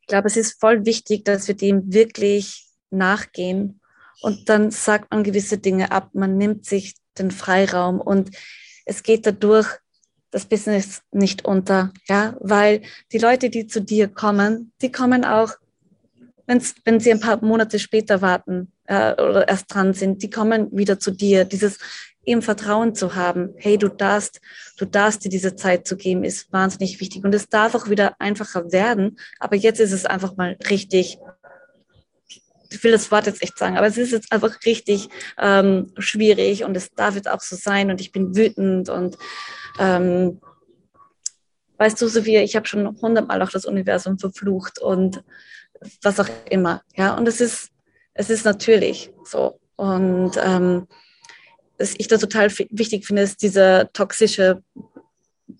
ich glaube, es ist voll wichtig, dass wir dem wirklich nachgehen. Und dann sagt man gewisse Dinge ab, man nimmt sich den Freiraum und es geht dadurch das Business nicht unter, ja, weil die Leute, die zu dir kommen, die kommen auch, wenn sie ein paar Monate später warten äh, oder erst dran sind, die kommen wieder zu dir. Dieses eben Vertrauen zu haben, hey, du darfst, du darfst dir diese Zeit zu geben, ist wahnsinnig wichtig. Und es darf auch wieder einfacher werden. Aber jetzt ist es einfach mal richtig ich will das Wort jetzt echt sagen, aber es ist jetzt einfach richtig ähm, schwierig und es darf jetzt auch so sein und ich bin wütend und ähm, weißt du, Sophia, ich habe schon hundertmal auch das Universum verflucht und was auch immer. Ja, und es ist, es ist natürlich so. Und ähm, was ich da total wichtig finde, ist dieser toxische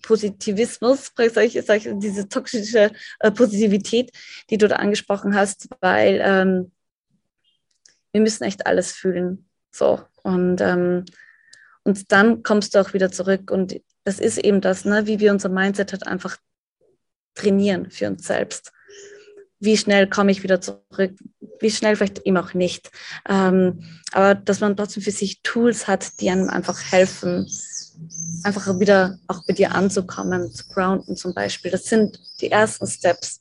Positivismus, sag ich, sag ich, diese toxische äh, Positivität, die du da angesprochen hast, weil ähm, wir müssen echt alles fühlen. So. Und, ähm, und dann kommst du auch wieder zurück. Und das ist eben das, ne, wie wir unser Mindset halt einfach trainieren für uns selbst. Wie schnell komme ich wieder zurück? Wie schnell vielleicht eben auch nicht. Ähm, aber dass man trotzdem für sich Tools hat, die einem einfach helfen, einfach wieder auch bei dir anzukommen, zu grounden zum Beispiel. Das sind die ersten Steps.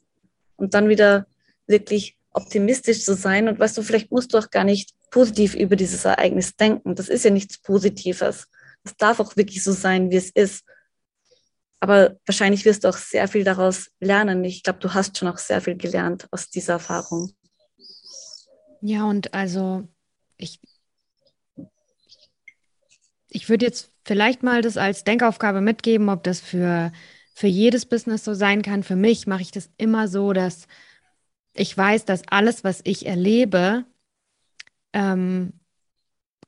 Und dann wieder wirklich optimistisch zu sein. Und weißt du, vielleicht musst du auch gar nicht positiv über dieses Ereignis denken. Das ist ja nichts Positives. Es darf auch wirklich so sein, wie es ist. Aber wahrscheinlich wirst du auch sehr viel daraus lernen. Ich glaube, du hast schon auch sehr viel gelernt aus dieser Erfahrung. Ja, und also ich, ich würde jetzt vielleicht mal das als Denkaufgabe mitgeben, ob das für, für jedes Business so sein kann. Für mich mache ich das immer so, dass ich weiß, dass alles, was ich erlebe, ähm,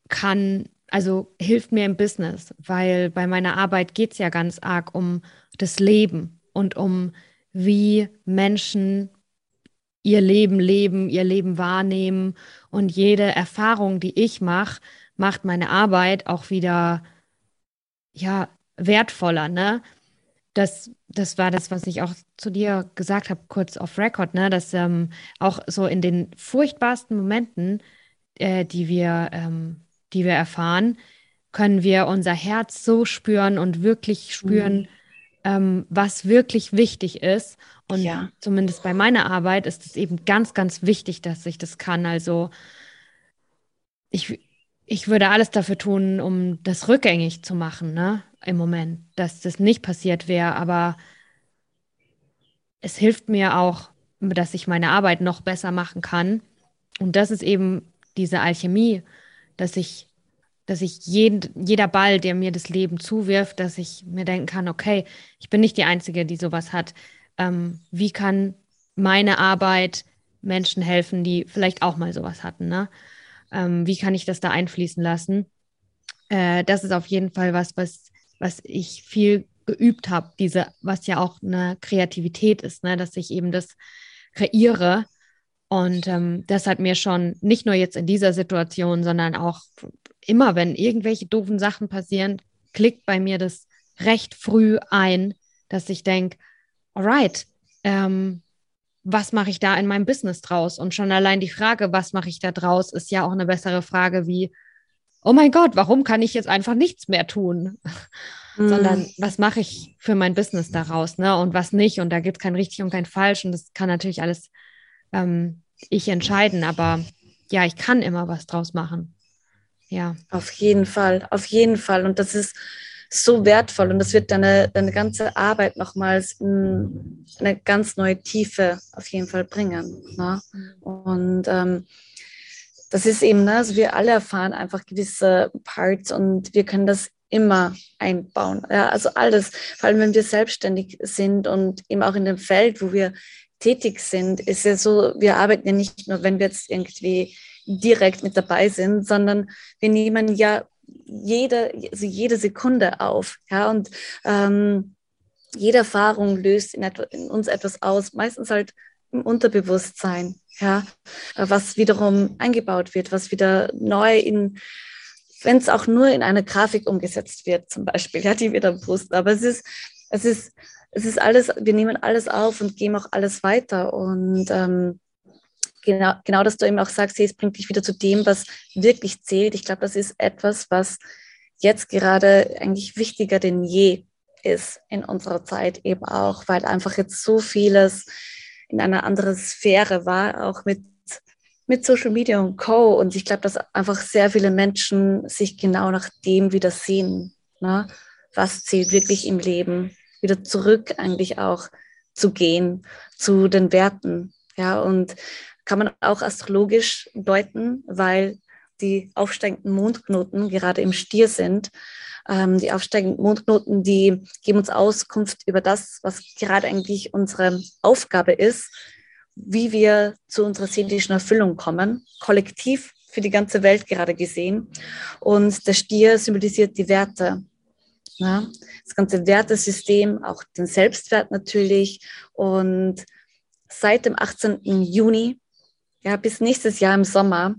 kann, also hilft mir im Business, weil bei meiner Arbeit geht es ja ganz arg um das Leben und um wie Menschen ihr Leben leben, ihr Leben wahrnehmen. Und jede Erfahrung, die ich mache, macht meine Arbeit auch wieder ja wertvoller. Ne? das, das war das, was ich auch zu dir gesagt habe, kurz off Record, ne? dass ähm, auch so in den furchtbarsten Momenten, äh, die, wir, ähm, die wir erfahren, können wir unser Herz so spüren und wirklich spüren, mhm. ähm, was wirklich wichtig ist. Und ja. zumindest bei meiner Arbeit ist es eben ganz, ganz wichtig, dass ich das kann. Also ich, ich würde alles dafür tun, um das rückgängig zu machen, ne? Im Moment, dass das nicht passiert wäre, aber es hilft mir auch, dass ich meine Arbeit noch besser machen kann. Und das ist eben diese Alchemie, dass ich, dass ich jeden, jeder Ball, der mir das Leben zuwirft, dass ich mir denken kann, okay, ich bin nicht die Einzige, die sowas hat. Ähm, wie kann meine Arbeit Menschen helfen, die vielleicht auch mal sowas hatten, ne? Ähm, wie kann ich das da einfließen lassen? Äh, das ist auf jeden Fall was, was, was ich viel geübt habe, diese, was ja auch eine Kreativität ist, ne? dass ich eben das kreiere. Und ähm, das hat mir schon nicht nur jetzt in dieser Situation, sondern auch immer, wenn irgendwelche doofen Sachen passieren, klickt bei mir das recht früh ein, dass ich denke, alright, ähm, was mache ich da in meinem Business draus? Und schon allein die Frage, was mache ich da draus, ist ja auch eine bessere Frage wie, oh mein Gott, warum kann ich jetzt einfach nichts mehr tun? Mhm. Sondern was mache ich für mein Business daraus, ne? Und was nicht. Und da gibt es kein richtig und kein falsch. Und das kann natürlich alles ähm, ich entscheiden. Aber ja, ich kann immer was draus machen. Ja. Auf jeden Fall, auf jeden Fall. Und das ist so wertvoll und das wird deine, deine ganze Arbeit nochmals in eine ganz neue Tiefe auf jeden Fall bringen. Ne? Und ähm, das ist eben, ne, also wir alle erfahren einfach gewisse Parts und wir können das immer einbauen. Ja, also alles, vor allem wenn wir selbstständig sind und eben auch in dem Feld, wo wir tätig sind, ist ja so, wir arbeiten ja nicht nur, wenn wir jetzt irgendwie direkt mit dabei sind, sondern wir nehmen ja jede, also jede Sekunde auf. Ja, und ähm, jede Erfahrung löst in, etwa, in uns etwas aus, meistens halt im Unterbewusstsein, ja, was wiederum eingebaut wird, was wieder neu in, wenn es auch nur in eine Grafik umgesetzt wird, zum Beispiel, ja, die wir dann posten. Aber es ist, es ist, es ist alles, wir nehmen alles auf und geben auch alles weiter. Und ähm, genau, genau, dass du eben auch sagst, hey, es bringt dich wieder zu dem, was wirklich zählt. Ich glaube, das ist etwas, was jetzt gerade eigentlich wichtiger denn je ist in unserer Zeit eben auch, weil einfach jetzt so vieles in einer anderen Sphäre war, auch mit, mit Social Media und Co. Und ich glaube, dass einfach sehr viele Menschen sich genau nach dem wieder sehen. Ne? Was zählt wirklich im Leben? Wieder zurück eigentlich auch zu gehen, zu den Werten. Ja, und kann man auch astrologisch deuten, weil die aufsteigenden Mondknoten gerade im Stier sind. Ähm, die aufsteigenden Mondknoten, die geben uns Auskunft über das, was gerade eigentlich unsere Aufgabe ist, wie wir zu unserer seelischen Erfüllung kommen, kollektiv für die ganze Welt gerade gesehen. Und der Stier symbolisiert die Werte. Ja, das ganze Wertesystem, auch den Selbstwert natürlich. Und seit dem 18. Juni ja, bis nächstes Jahr im Sommer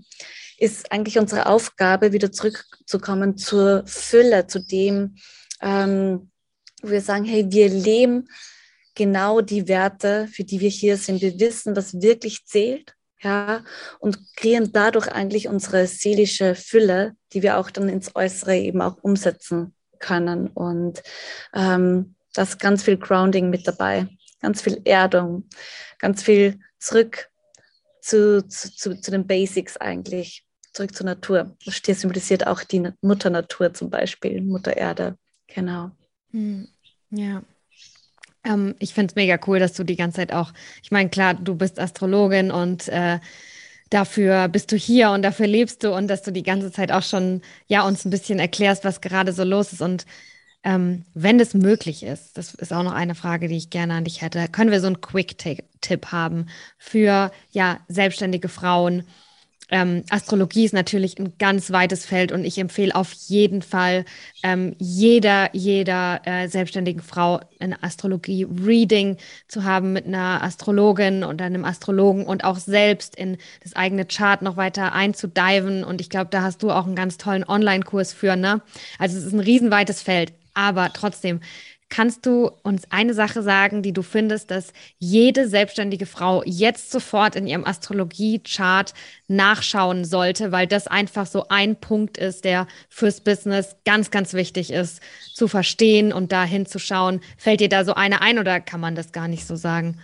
ist eigentlich unsere Aufgabe, wieder zurückzukommen zur Fülle, zu dem, ähm, wo wir sagen, hey, wir leben genau die Werte, für die wir hier sind. Wir wissen, was wirklich zählt, ja, und kreieren dadurch eigentlich unsere seelische Fülle, die wir auch dann ins Äußere eben auch umsetzen können. Und ähm, da ist ganz viel Grounding mit dabei, ganz viel Erdung, ganz viel zurück zu, zu, zu den Basics eigentlich, zurück zur Natur. Das Stier symbolisiert auch die Mutter Natur zum Beispiel, Mutter Erde. Genau. Hm. Ja. Ähm, ich finde es mega cool, dass du die ganze Zeit auch, ich meine, klar, du bist Astrologin und äh, dafür bist du hier und dafür lebst du und dass du die ganze Zeit auch schon ja uns ein bisschen erklärst, was gerade so los ist und ähm, wenn das möglich ist, das ist auch noch eine Frage, die ich gerne an dich hätte, können wir so einen Quick-Tipp haben für ja, selbstständige Frauen? Ähm, Astrologie ist natürlich ein ganz weites Feld und ich empfehle auf jeden Fall ähm, jeder, jeder äh, selbstständigen Frau ein Astrologie-Reading zu haben mit einer Astrologin und einem Astrologen und auch selbst in das eigene Chart noch weiter einzudiven. Und ich glaube, da hast du auch einen ganz tollen Online-Kurs für. Ne? Also es ist ein riesenweites Feld. Aber trotzdem, kannst du uns eine Sache sagen, die du findest, dass jede selbstständige Frau jetzt sofort in ihrem Astrologie-Chart nachschauen sollte, weil das einfach so ein Punkt ist, der fürs Business ganz, ganz wichtig ist, zu verstehen und da hinzuschauen. Fällt dir da so eine ein oder kann man das gar nicht so sagen?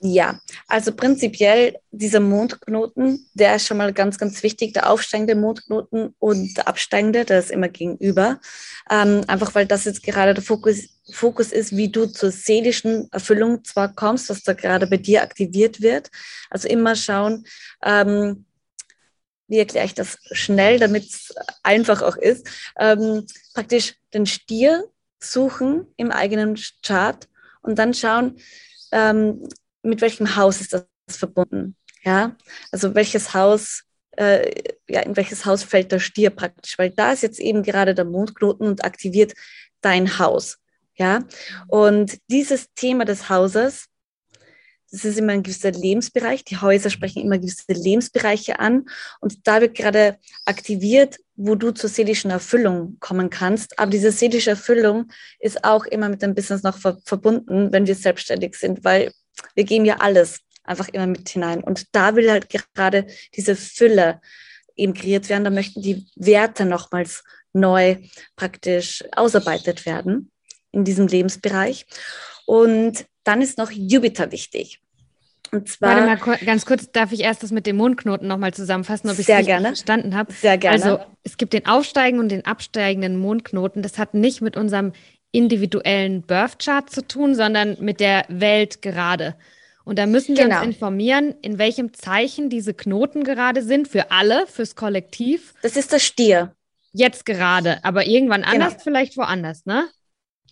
Ja, also prinzipiell dieser Mondknoten, der ist schon mal ganz, ganz wichtig, der aufsteigende Mondknoten und der absteigende, der ist immer gegenüber. Ähm, einfach weil das jetzt gerade der Fokus, Fokus ist, wie du zur seelischen Erfüllung zwar kommst, was da gerade bei dir aktiviert wird. Also immer schauen, ähm, wie erkläre ich das schnell, damit es einfach auch ist, ähm, praktisch den Stier suchen im eigenen Chart und dann schauen, ähm, mit welchem Haus ist das verbunden? Ja, also welches Haus, äh, ja, in welches Haus fällt der Stier praktisch? Weil da ist jetzt eben gerade der Mondknoten und aktiviert dein Haus. Ja, und dieses Thema des Hauses, das ist immer ein gewisser Lebensbereich. Die Häuser sprechen immer gewisse Lebensbereiche an. Und da wird gerade aktiviert, wo du zur seelischen Erfüllung kommen kannst. Aber diese seelische Erfüllung ist auch immer mit dem Business noch ver verbunden, wenn wir selbstständig sind, weil wir geben ja alles einfach immer mit hinein. Und da will halt gerade diese Fülle eben kreiert werden. Da möchten die Werte nochmals neu praktisch ausarbeitet werden in diesem Lebensbereich. Und dann ist noch Jupiter wichtig. Und zwar. Warte mal ganz kurz, darf ich erst das mit dem Mondknoten nochmal zusammenfassen, ob ich es verstanden habe? Sehr gerne. Also es gibt den aufsteigenden und den absteigenden Mondknoten. Das hat nicht mit unserem individuellen Birth Chart zu tun, sondern mit der Welt gerade. Und da müssen wir genau. uns informieren, in welchem Zeichen diese Knoten gerade sind, für alle, fürs Kollektiv. Das ist der Stier. Jetzt gerade, aber irgendwann genau. anders, vielleicht woanders, ne?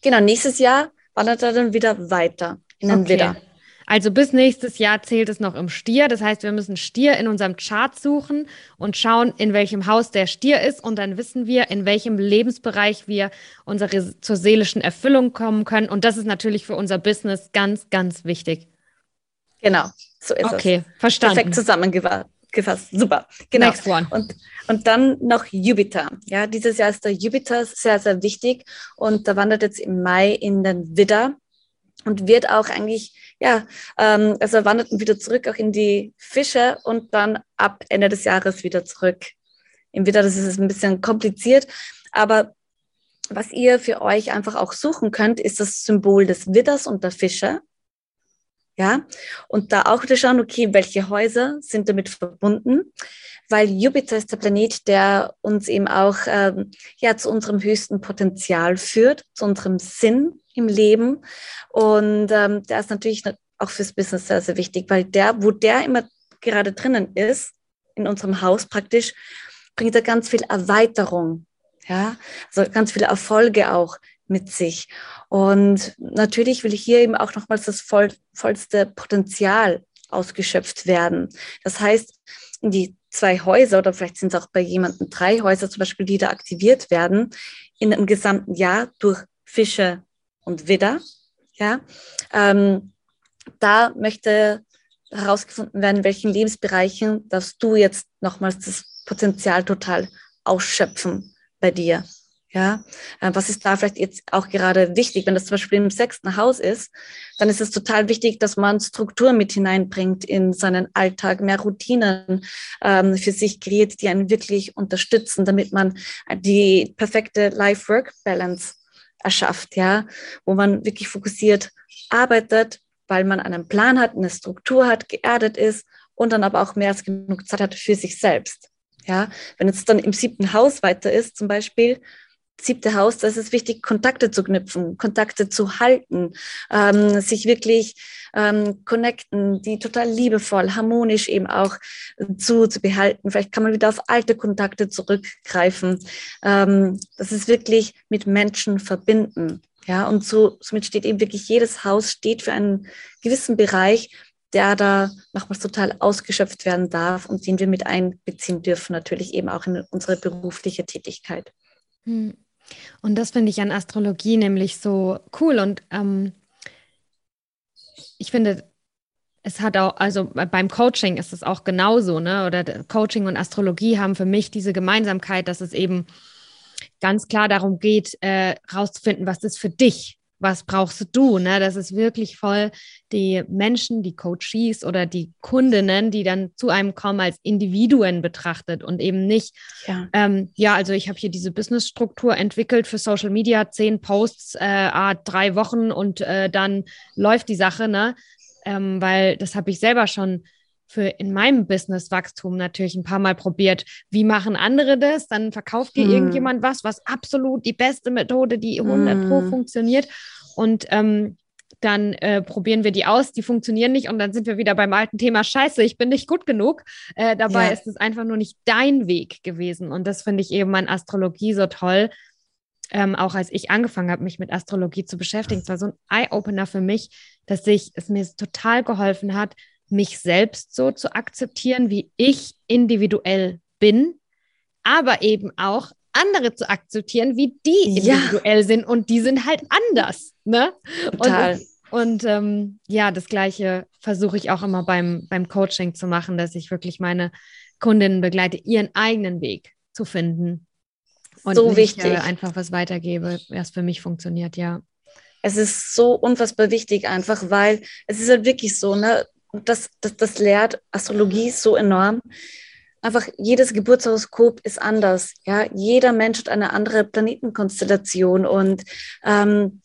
Genau, nächstes Jahr wandert er dann wieder weiter in den okay. Widder. Also bis nächstes Jahr zählt es noch im Stier. Das heißt, wir müssen Stier in unserem Chart suchen und schauen, in welchem Haus der Stier ist. Und dann wissen wir, in welchem Lebensbereich wir unsere, zur seelischen Erfüllung kommen können. Und das ist natürlich für unser Business ganz, ganz wichtig. Genau, so ist okay, es. Okay, verstanden. Perfekt zusammengefasst. Super. Genau. Next one. Und, und dann noch Jupiter. Ja, dieses Jahr ist der Jupiter sehr, sehr wichtig. Und da wandert jetzt im Mai in den Widder und wird auch eigentlich, ja, ähm, also wandert wieder zurück auch in die Fische und dann ab Ende des Jahres wieder zurück. Im Widder, das ist ein bisschen kompliziert, aber was ihr für euch einfach auch suchen könnt, ist das Symbol des Widders und der Fische. Ja, und da auch wieder schauen, okay, welche Häuser sind damit verbunden, weil Jupiter ist der Planet, der uns eben auch ähm, ja zu unserem höchsten Potenzial führt, zu unserem Sinn im Leben. Und ähm, der ist natürlich auch fürs Business sehr, sehr wichtig, weil der, wo der immer gerade drinnen ist, in unserem Haus praktisch, bringt er ganz viel Erweiterung, ja, also ganz viele Erfolge auch mit sich. Und natürlich will hier eben auch nochmals das voll, vollste Potenzial ausgeschöpft werden. Das heißt, die zwei Häuser oder vielleicht sind es auch bei jemandem drei Häuser zum Beispiel, die da aktiviert werden, in einem gesamten Jahr durch Fische und Widder. Ja, ähm, da möchte herausgefunden werden, in welchen Lebensbereichen darfst du jetzt nochmals das Potenzial total ausschöpfen bei dir. Ja, äh, was ist da vielleicht jetzt auch gerade wichtig? Wenn das zum Beispiel im sechsten Haus ist, dann ist es total wichtig, dass man Struktur mit hineinbringt in seinen Alltag, mehr Routinen ähm, für sich kreiert, die einen wirklich unterstützen, damit man die perfekte Life-Work-Balance erschafft, ja, wo man wirklich fokussiert arbeitet, weil man einen Plan hat, eine Struktur hat, geerdet ist und dann aber auch mehr als genug Zeit hat für sich selbst. Ja, wenn es dann im siebten Haus weiter ist, zum Beispiel, siebte Haus, da ist es wichtig, Kontakte zu knüpfen, Kontakte zu halten, ähm, sich wirklich ähm, connecten, die total liebevoll, harmonisch eben auch zu, zu behalten. Vielleicht kann man wieder auf alte Kontakte zurückgreifen. Ähm, das ist wirklich mit Menschen verbinden. Ja, und so, somit steht eben wirklich jedes Haus steht für einen gewissen Bereich, der da nochmals total ausgeschöpft werden darf und den wir mit einbeziehen dürfen, natürlich eben auch in unsere berufliche Tätigkeit. Hm. Und das finde ich an Astrologie nämlich so cool. Und ähm, ich finde, es hat auch, also beim Coaching ist es auch genauso, ne? Oder Coaching und Astrologie haben für mich diese Gemeinsamkeit, dass es eben ganz klar darum geht, äh, rauszufinden, was ist für dich was brauchst du? Ne? Das ist wirklich voll die Menschen, die Coaches oder die Kundinnen, die dann zu einem kommen, als Individuen betrachtet und eben nicht, ja, ähm, ja also ich habe hier diese Businessstruktur entwickelt für Social Media, zehn Posts, äh, drei Wochen und äh, dann läuft die Sache, ne? Ähm, weil das habe ich selber schon für in meinem Business-Wachstum natürlich ein paar Mal probiert. Wie machen andere das? Dann verkauft dir hm. irgendjemand was, was absolut die beste Methode, die 100 hm. Pro funktioniert. Und ähm, dann äh, probieren wir die aus, die funktionieren nicht und dann sind wir wieder beim alten Thema Scheiße, ich bin nicht gut genug. Äh, dabei ja. ist es einfach nur nicht dein Weg gewesen. Und das finde ich eben an Astrologie so toll. Ähm, auch als ich angefangen habe, mich mit Astrologie zu beschäftigen, es war so ein Eye-Opener für mich, dass ich, es mir total geholfen hat, mich selbst so zu akzeptieren, wie ich individuell bin, aber eben auch andere zu akzeptieren, wie die individuell ja. sind und die sind halt anders. Ne? Total. Und, und ähm, ja, das Gleiche versuche ich auch immer beim, beim Coaching zu machen, dass ich wirklich meine Kundinnen begleite, ihren eigenen Weg zu finden. Und so nicht, wichtig. Äh, einfach was weitergebe, was für mich funktioniert, ja. Es ist so unfassbar wichtig einfach, weil es ist halt wirklich so, ne? Das, das, das lehrt Astrologie so enorm. Einfach jedes Geburtshoroskop ist anders. Ja, jeder Mensch hat eine andere Planetenkonstellation und ähm,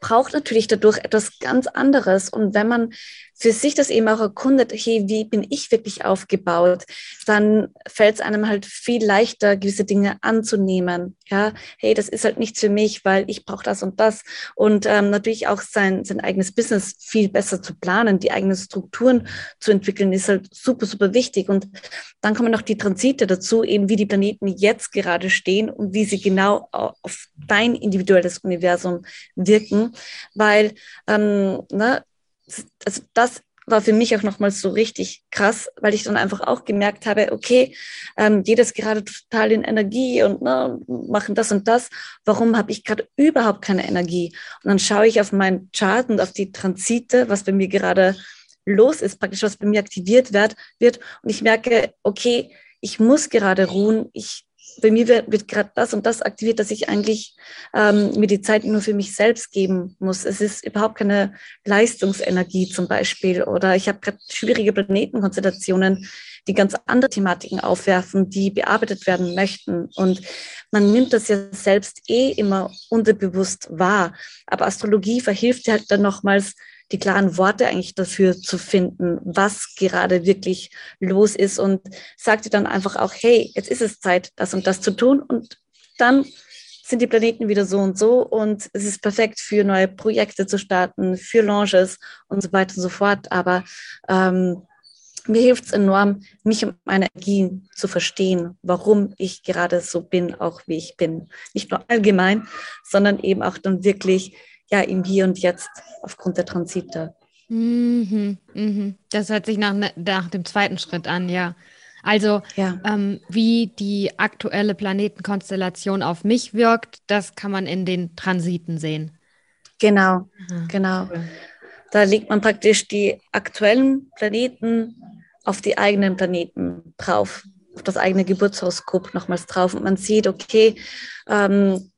braucht natürlich dadurch etwas ganz anderes. Und wenn man für sich das eben auch erkundet, hey, wie bin ich wirklich aufgebaut, dann fällt es einem halt viel leichter, gewisse Dinge anzunehmen. Ja, hey, das ist halt nichts für mich, weil ich brauche das und das. Und ähm, natürlich auch sein, sein eigenes Business viel besser zu planen, die eigenen Strukturen zu entwickeln, ist halt super, super wichtig. Und dann kommen noch die Transite dazu, eben wie die Planeten jetzt gerade stehen und wie sie genau auf dein individuelles Universum wirken, weil ähm, ne, also das war für mich auch nochmal so richtig krass, weil ich dann einfach auch gemerkt habe, okay, ähm, jedes gerade total in Energie und ne, machen das und das. Warum habe ich gerade überhaupt keine Energie? Und dann schaue ich auf meinen Chart und auf die Transite, was bei mir gerade los ist, praktisch was bei mir aktiviert wird, wird. Und ich merke, okay, ich muss gerade ruhen. Ich bei mir wird, wird gerade das und das aktiviert, dass ich eigentlich ähm, mir die Zeit nur für mich selbst geben muss. Es ist überhaupt keine Leistungsenergie zum Beispiel. Oder ich habe gerade schwierige Planetenkonstellationen, die ganz andere Thematiken aufwerfen, die bearbeitet werden möchten. Und man nimmt das ja selbst eh immer unterbewusst wahr. Aber Astrologie verhilft halt dann nochmals, die klaren Worte eigentlich dafür zu finden, was gerade wirklich los ist und sagt dir dann einfach auch, hey, jetzt ist es Zeit, das und das zu tun und dann sind die Planeten wieder so und so und es ist perfekt für neue Projekte zu starten, für Launches und so weiter und so fort. Aber ähm, mir hilft es enorm, mich und meine Energie zu verstehen, warum ich gerade so bin, auch wie ich bin. Nicht nur allgemein, sondern eben auch dann wirklich ja im Hier und Jetzt aufgrund der Transite. Mhm, mhm. Das hört sich nach, ne, nach dem zweiten Schritt an, ja. Also ja. Ähm, wie die aktuelle Planetenkonstellation auf mich wirkt, das kann man in den Transiten sehen. Genau, Aha. genau. Da legt man praktisch die aktuellen Planeten auf die eigenen Planeten drauf, auf das eigene Geburtshoroskop nochmals drauf. Und man sieht, okay, ähm,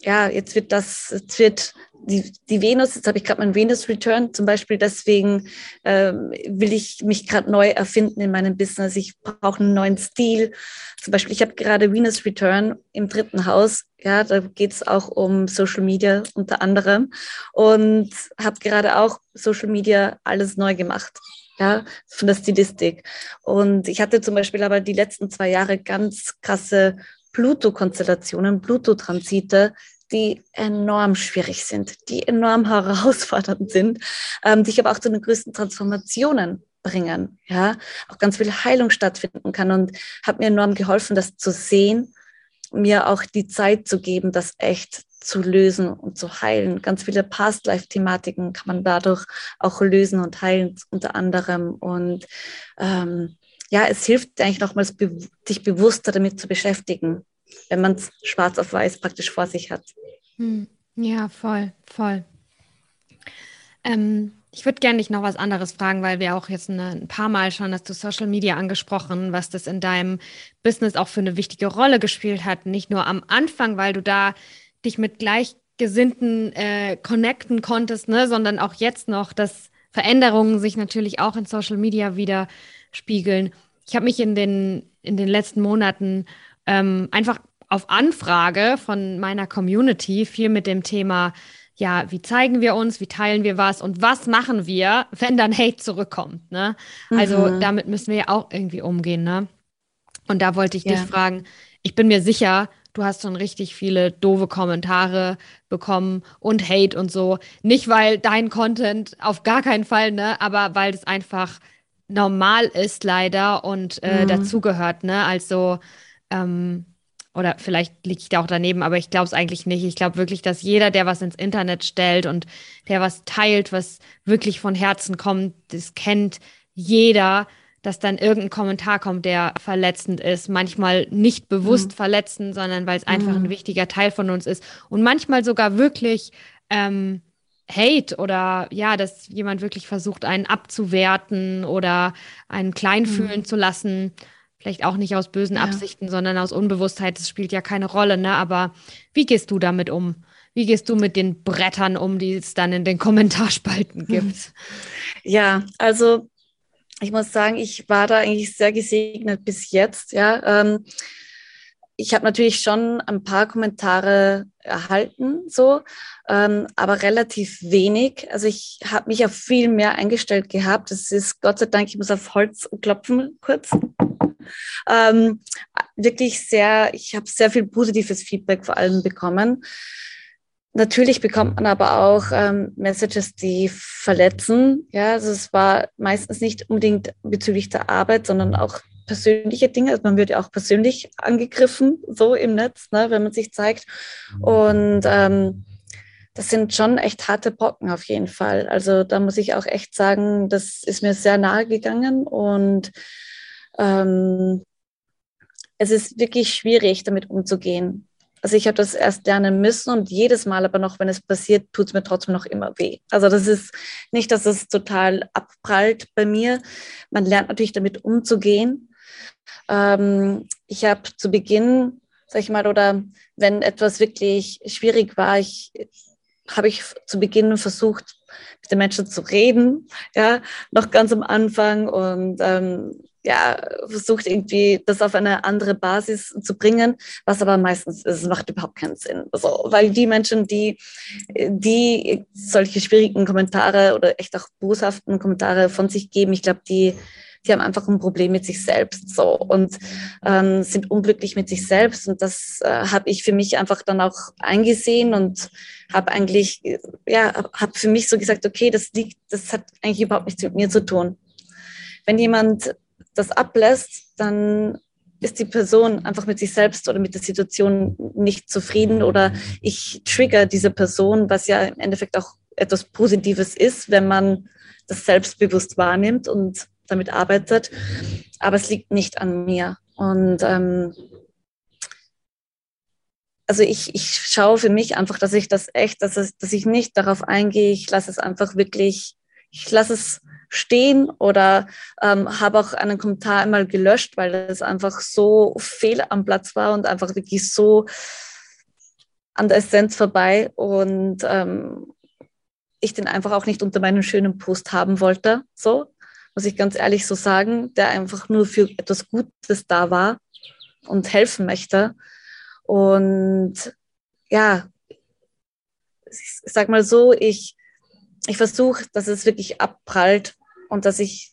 ja, jetzt wird das, jetzt wird die, die Venus, jetzt habe ich gerade meinen Venus-Return zum Beispiel, deswegen ähm, will ich mich gerade neu erfinden in meinem Business. Ich brauche einen neuen Stil. Zum Beispiel, ich habe gerade Venus-Return im dritten Haus. Ja, da geht es auch um Social Media unter anderem und habe gerade auch Social Media alles neu gemacht ja, von der Stilistik. Und ich hatte zum Beispiel aber die letzten zwei Jahre ganz krasse Pluto-Konstellationen, Pluto-Transite, die enorm schwierig sind, die enorm herausfordernd sind, ähm, die aber auch zu den größten Transformationen bringen, ja, auch ganz viel Heilung stattfinden kann und hat mir enorm geholfen, das zu sehen, mir auch die Zeit zu geben, das echt zu lösen und zu heilen. Ganz viele Past-Life-Thematiken kann man dadurch auch lösen und heilen, unter anderem. Und ähm, ja, es hilft eigentlich nochmals, dich bewusster damit zu beschäftigen wenn man es schwarz auf weiß praktisch vor sich hat. Hm. Ja, voll, voll. Ähm, ich würde gerne dich noch was anderes fragen, weil wir auch jetzt eine, ein paar Mal schon hast du Social Media angesprochen, was das in deinem Business auch für eine wichtige Rolle gespielt hat. Nicht nur am Anfang, weil du da dich mit Gleichgesinnten äh, connecten konntest, ne, sondern auch jetzt noch, dass Veränderungen sich natürlich auch in Social Media widerspiegeln. Ich habe mich in den, in den letzten Monaten ähm, einfach auf Anfrage von meiner Community viel mit dem Thema, ja, wie zeigen wir uns, wie teilen wir was und was machen wir, wenn dann Hate zurückkommt, ne? Also mhm. damit müssen wir ja auch irgendwie umgehen, ne? Und da wollte ich ja. dich fragen, ich bin mir sicher, du hast schon richtig viele doofe Kommentare bekommen und Hate und so. Nicht, weil dein Content auf gar keinen Fall, ne, aber weil es einfach normal ist leider und äh, mhm. dazugehört, ne? Also ähm, oder vielleicht liege ich da auch daneben, aber ich glaube es eigentlich nicht. Ich glaube wirklich, dass jeder, der was ins Internet stellt und der was teilt, was wirklich von Herzen kommt, das kennt jeder, dass dann irgendein Kommentar kommt, der verletzend ist. Manchmal nicht bewusst mhm. verletzend, sondern weil es einfach mhm. ein wichtiger Teil von uns ist. Und manchmal sogar wirklich ähm, Hate oder ja, dass jemand wirklich versucht, einen abzuwerten oder einen klein fühlen mhm. zu lassen vielleicht auch nicht aus bösen ja. Absichten, sondern aus Unbewusstheit, das spielt ja keine Rolle, ne? Aber wie gehst du damit um? Wie gehst du mit den Brettern um, die es dann in den Kommentarspalten gibt? Ja, also ich muss sagen, ich war da eigentlich sehr gesegnet bis jetzt, ja. Ähm, ich habe natürlich schon ein paar Kommentare erhalten, so, ähm, aber relativ wenig. Also ich habe mich auf viel mehr eingestellt gehabt. Das ist Gott sei Dank, ich muss auf Holz klopfen kurz. Ähm, wirklich sehr, ich habe sehr viel positives Feedback vor allem bekommen. Natürlich bekommt man aber auch ähm, Messages, die verletzen. Ja, also es war meistens nicht unbedingt bezüglich der Arbeit, sondern auch persönliche Dinge. Also man wird ja auch persönlich angegriffen, so im Netz, ne, wenn man sich zeigt. Und ähm, das sind schon echt harte Brocken auf jeden Fall. Also da muss ich auch echt sagen, das ist mir sehr nahe gegangen und ähm, es ist wirklich schwierig, damit umzugehen. Also ich habe das erst lernen müssen und jedes Mal aber noch, wenn es passiert, tut es mir trotzdem noch immer weh. Also das ist nicht, dass es total abprallt bei mir. Man lernt natürlich damit umzugehen. Ähm, ich habe zu Beginn, sag ich mal, oder wenn etwas wirklich schwierig war, ich habe ich zu Beginn versucht, mit den Menschen zu reden, ja, noch ganz am Anfang und ähm, ja, versucht irgendwie das auf eine andere Basis zu bringen, was aber meistens es macht überhaupt keinen Sinn. Also, weil die Menschen, die, die solche schwierigen Kommentare oder echt auch boshaften Kommentare von sich geben, ich glaube, die, die haben einfach ein Problem mit sich selbst so und ähm, sind unglücklich mit sich selbst. Und das äh, habe ich für mich einfach dann auch eingesehen und habe eigentlich, ja, habe für mich so gesagt, okay, das liegt, das hat eigentlich überhaupt nichts mit mir zu tun. Wenn jemand das ablässt, dann ist die Person einfach mit sich selbst oder mit der Situation nicht zufrieden oder ich trigger diese Person, was ja im Endeffekt auch etwas Positives ist, wenn man das selbstbewusst wahrnimmt und damit arbeitet. Aber es liegt nicht an mir. Und ähm, also ich, ich schaue für mich einfach, dass ich das echt, dass, es, dass ich nicht darauf eingehe, ich lasse es einfach wirklich, ich lasse es stehen oder ähm, habe auch einen Kommentar einmal gelöscht, weil es einfach so fehl am Platz war und einfach wirklich so an der Essenz vorbei und ähm, ich den einfach auch nicht unter meinem schönen Post haben wollte, so muss ich ganz ehrlich so sagen, der einfach nur für etwas Gutes da war und helfen möchte. Und ja, ich sag mal so, ich ich versuche, dass es wirklich abprallt und dass ich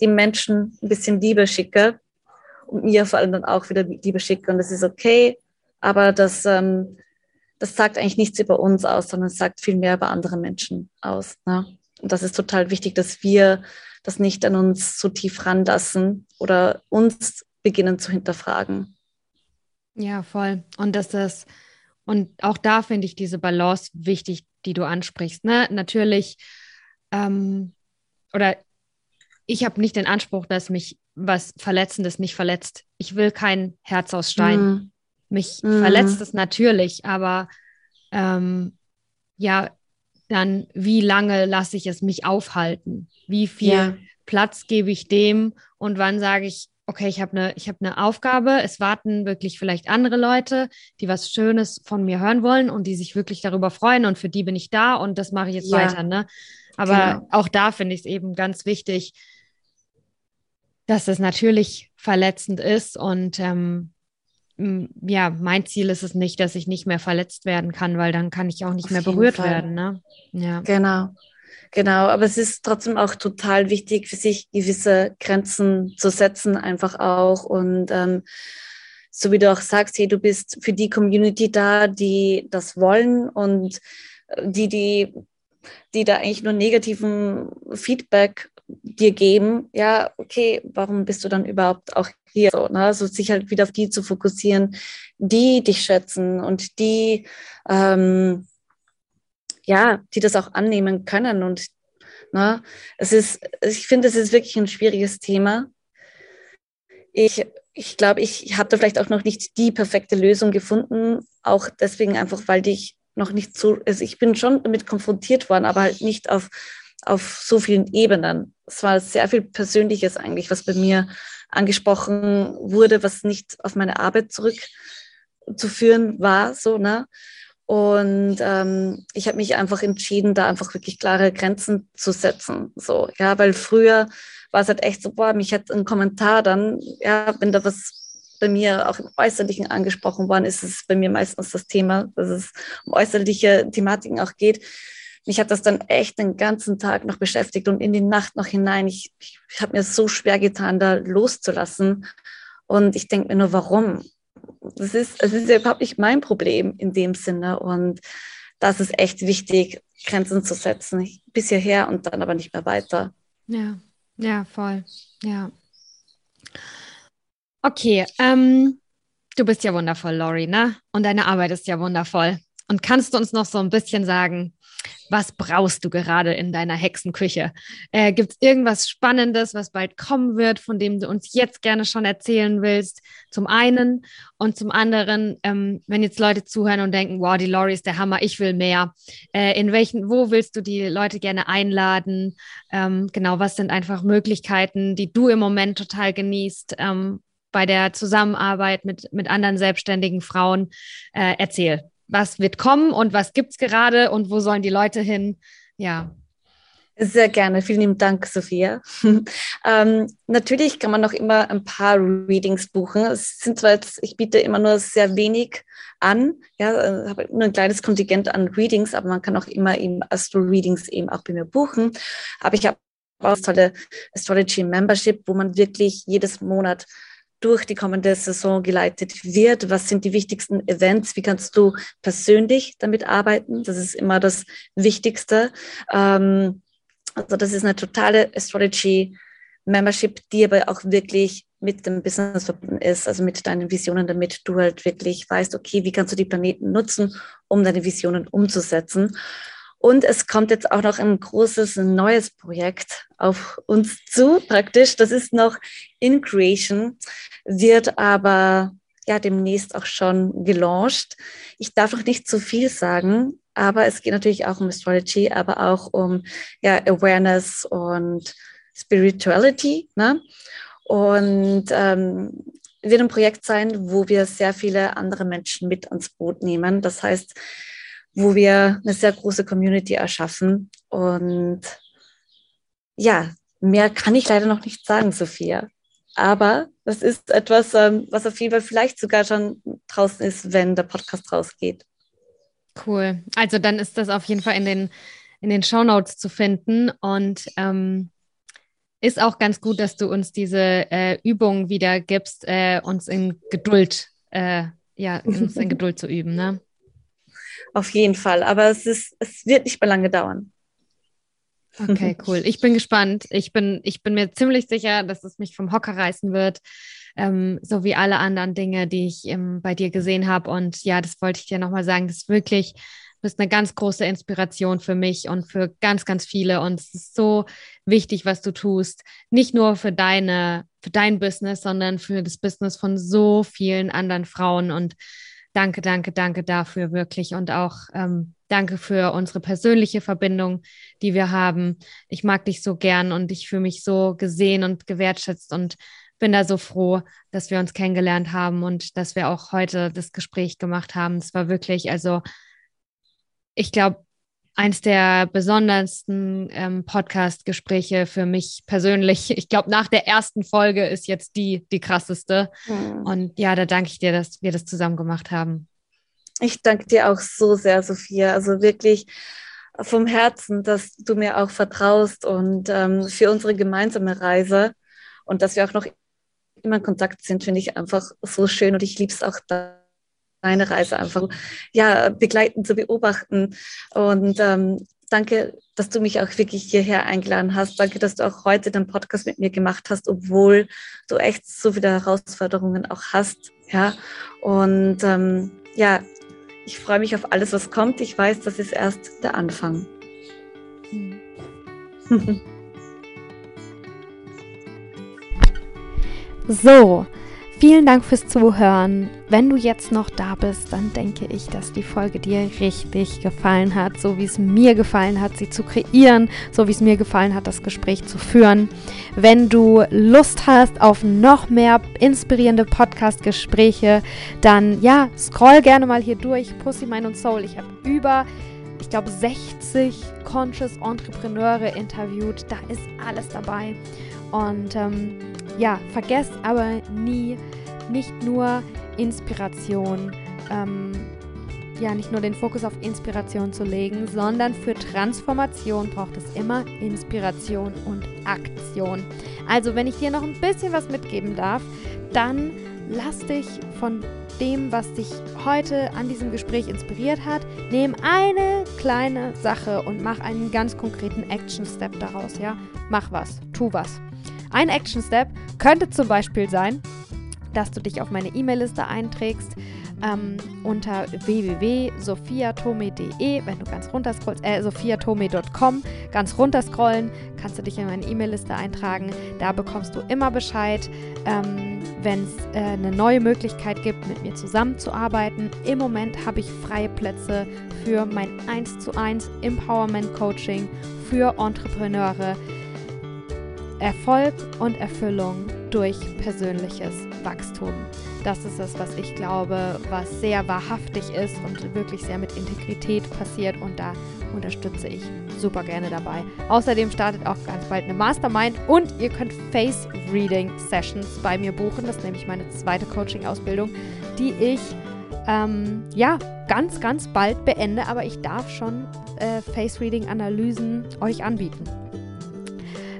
die Menschen ein bisschen Liebe schicke und mir vor allem dann auch wieder Liebe schicke. Und das ist okay, aber das, ähm, das sagt eigentlich nichts über uns aus, sondern es sagt viel mehr über andere Menschen aus. Ne? Und das ist total wichtig, dass wir das nicht an uns so tief ranlassen oder uns beginnen zu hinterfragen. Ja, voll. Und dass das, und auch da finde ich diese Balance wichtig, die du ansprichst. Ne? Natürlich, ähm, oder ich habe nicht den Anspruch, dass mich was Verletzendes nicht verletzt. Ich will kein Herz aus Stein. Mm. Mich mm. verletzt es natürlich, aber ähm, ja, dann wie lange lasse ich es mich aufhalten? Wie viel ja. Platz gebe ich dem und wann sage ich, okay, ich habe eine hab ne Aufgabe, es warten wirklich vielleicht andere Leute, die was Schönes von mir hören wollen und die sich wirklich darüber freuen und für die bin ich da und das mache ich jetzt ja. weiter. Ne? Aber genau. auch da finde ich es eben ganz wichtig, dass es natürlich verletzend ist und ähm, ja, mein Ziel ist es nicht, dass ich nicht mehr verletzt werden kann, weil dann kann ich auch nicht Auf mehr berührt Fall. werden. Ne? Ja. Genau. Genau, aber es ist trotzdem auch total wichtig, für sich gewisse Grenzen zu setzen, einfach auch. Und ähm, so wie du auch sagst, hey, du bist für die Community da, die das wollen und äh, die, die, die da eigentlich nur negativen Feedback dir geben, ja, okay, warum bist du dann überhaupt auch hier? So, ne? also sich halt wieder auf die zu fokussieren, die dich schätzen und die ähm, ja, die das auch annehmen können. Und ne, es ist, ich finde, es ist wirklich ein schwieriges Thema. Ich, ich glaube, ich habe da vielleicht auch noch nicht die perfekte Lösung gefunden, auch deswegen einfach, weil ich noch nicht so, also ich bin schon damit konfrontiert worden, aber halt nicht auf, auf so vielen Ebenen. Es war sehr viel Persönliches eigentlich, was bei mir angesprochen wurde, was nicht auf meine Arbeit zurückzuführen war, so, ne? Und ähm, ich habe mich einfach entschieden, da einfach wirklich klare Grenzen zu setzen. So, ja, weil früher war es halt echt so, boah, mich hat ein Kommentar dann, ja, wenn da was bei mir auch im Äußerlichen angesprochen worden ist, ist bei mir meistens das Thema, dass es um äußerliche Thematiken auch geht. Mich hat das dann echt den ganzen Tag noch beschäftigt und in die Nacht noch hinein. Ich, ich habe mir so schwer getan, da loszulassen. Und ich denke mir nur, warum? Das ist, es ist ja überhaupt nicht mein Problem in dem Sinne. Und das ist echt wichtig, Grenzen zu setzen. Bis hierher und dann aber nicht mehr weiter. Ja, ja, voll. Ja. Okay, ähm, du bist ja wundervoll, Lori, ne? Und deine Arbeit ist ja wundervoll. Und kannst du uns noch so ein bisschen sagen, was brauchst du gerade in deiner Hexenküche? Äh, Gibt es irgendwas Spannendes, was bald kommen wird, von dem du uns jetzt gerne schon erzählen willst? Zum einen und zum anderen, ähm, wenn jetzt Leute zuhören und denken, wow, die Lori ist der Hammer, ich will mehr. Äh, in welchen, wo willst du die Leute gerne einladen? Ähm, genau, was sind einfach Möglichkeiten, die du im Moment total genießt? Ähm, bei der Zusammenarbeit mit, mit anderen selbstständigen Frauen. Äh, erzähl was wird kommen und was gibt es gerade und wo sollen die Leute hin? Ja. Sehr gerne. Vielen lieben Dank, Sophia. ähm, natürlich kann man noch immer ein paar Readings buchen. Es sind zwar jetzt, ich biete immer nur sehr wenig an, ja, habe nur ein kleines Kontingent an Readings, aber man kann auch immer eben Astro-Readings eben auch bei mir buchen. Aber ich habe auch das tolle Astrology Membership, wo man wirklich jedes Monat durch die kommende Saison geleitet wird? Was sind die wichtigsten Events? Wie kannst du persönlich damit arbeiten? Das ist immer das Wichtigste. Ähm, also das ist eine totale Astrology Membership, die aber auch wirklich mit dem Business verbunden ist, also mit deinen Visionen, damit du halt wirklich weißt, okay, wie kannst du die Planeten nutzen, um deine Visionen umzusetzen. Und es kommt jetzt auch noch ein großes neues Projekt auf uns zu, praktisch. Das ist noch in Creation, wird aber ja demnächst auch schon gelauncht. Ich darf noch nicht zu viel sagen, aber es geht natürlich auch um Astrology, aber auch um ja, Awareness und Spirituality. Ne? Und ähm, wird ein Projekt sein, wo wir sehr viele andere Menschen mit ans Boot nehmen. Das heißt, wo wir eine sehr große Community erschaffen. Und ja, mehr kann ich leider noch nicht sagen, Sophia. Aber das ist etwas, ähm, was auf jeden Fall vielleicht sogar schon draußen ist, wenn der Podcast rausgeht. Cool. Also dann ist das auf jeden Fall in den, in den Show Notes zu finden. Und ähm, ist auch ganz gut, dass du uns diese äh, Übung wieder gibst, äh, uns in Geduld, äh, ja, uns in Geduld zu üben. Ne? Auf jeden Fall. Aber es ist, es wird nicht mehr lange dauern. Okay, cool. Ich bin gespannt. Ich bin, ich bin mir ziemlich sicher, dass es mich vom Hocker reißen wird. Ähm, so wie alle anderen Dinge, die ich ähm, bei dir gesehen habe. Und ja, das wollte ich dir nochmal sagen. Das ist wirklich, du bist eine ganz große Inspiration für mich und für ganz, ganz viele. Und es ist so wichtig, was du tust. Nicht nur für deine, für dein Business, sondern für das Business von so vielen anderen Frauen. Und danke, danke, danke dafür wirklich und auch ähm, danke für unsere persönliche Verbindung, die wir haben. Ich mag dich so gern und ich fühle mich so gesehen und gewertschätzt und bin da so froh, dass wir uns kennengelernt haben und dass wir auch heute das Gespräch gemacht haben. Es war wirklich, also ich glaube, eins der besondersten ähm, Podcast-Gespräche für mich persönlich. Ich glaube, nach der ersten Folge ist jetzt die die krasseste. Mhm. Und ja, da danke ich dir, dass wir das zusammen gemacht haben. Ich danke dir auch so sehr, Sophia. Also wirklich vom Herzen, dass du mir auch vertraust und ähm, für unsere gemeinsame Reise und dass wir auch noch immer in Kontakt sind, finde ich einfach so schön und ich liebe es auch da deine Reise einfach ja, begleiten, zu beobachten. Und ähm, danke, dass du mich auch wirklich hierher eingeladen hast. Danke, dass du auch heute den Podcast mit mir gemacht hast, obwohl du echt so viele Herausforderungen auch hast. Ja, und ähm, ja, ich freue mich auf alles, was kommt. Ich weiß, das ist erst der Anfang. so, Vielen Dank fürs Zuhören. Wenn du jetzt noch da bist, dann denke ich, dass die Folge dir richtig gefallen hat, so wie es mir gefallen hat, sie zu kreieren, so wie es mir gefallen hat, das Gespräch zu führen. Wenn du Lust hast auf noch mehr inspirierende Podcast-Gespräche, dann ja, scroll gerne mal hier durch. Pussy, Mind und Soul. Ich habe über, ich glaube, 60 Conscious Entrepreneure interviewt. Da ist alles dabei. Und ähm, ja, vergesst aber nie, nicht nur Inspiration, ähm, ja, nicht nur den Fokus auf Inspiration zu legen, sondern für Transformation braucht es immer Inspiration und Aktion. Also, wenn ich dir noch ein bisschen was mitgeben darf, dann lass dich von dem, was dich heute an diesem Gespräch inspiriert hat, nimm eine kleine Sache und mach einen ganz konkreten Action-Step daraus, ja? Mach was, tu was. Ein Action-Step könnte zum Beispiel sein, dass du dich auf meine E-Mail-Liste einträgst ähm, unter www.sophiatome.de, wenn du ganz runterscrollst, äh, sophiatome.com, ganz runterscrollen, kannst du dich in meine E-Mail-Liste eintragen. Da bekommst du immer Bescheid, ähm, wenn es äh, eine neue Möglichkeit gibt, mit mir zusammenzuarbeiten. Im Moment habe ich freie Plätze für mein 1 zu 1 Empowerment Coaching für Entrepreneure. Erfolg und Erfüllung durch persönliches Wachstum. Das ist es, was ich glaube, was sehr wahrhaftig ist und wirklich sehr mit Integrität passiert und da unterstütze ich super gerne dabei. Außerdem startet auch ganz bald eine Mastermind und ihr könnt Face Reading Sessions bei mir buchen. Das ist nämlich meine zweite Coaching-Ausbildung, die ich ähm, ja ganz, ganz bald beende, aber ich darf schon äh, Face Reading Analysen euch anbieten.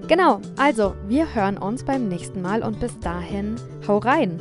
Genau, also wir hören uns beim nächsten Mal und bis dahin, hau rein!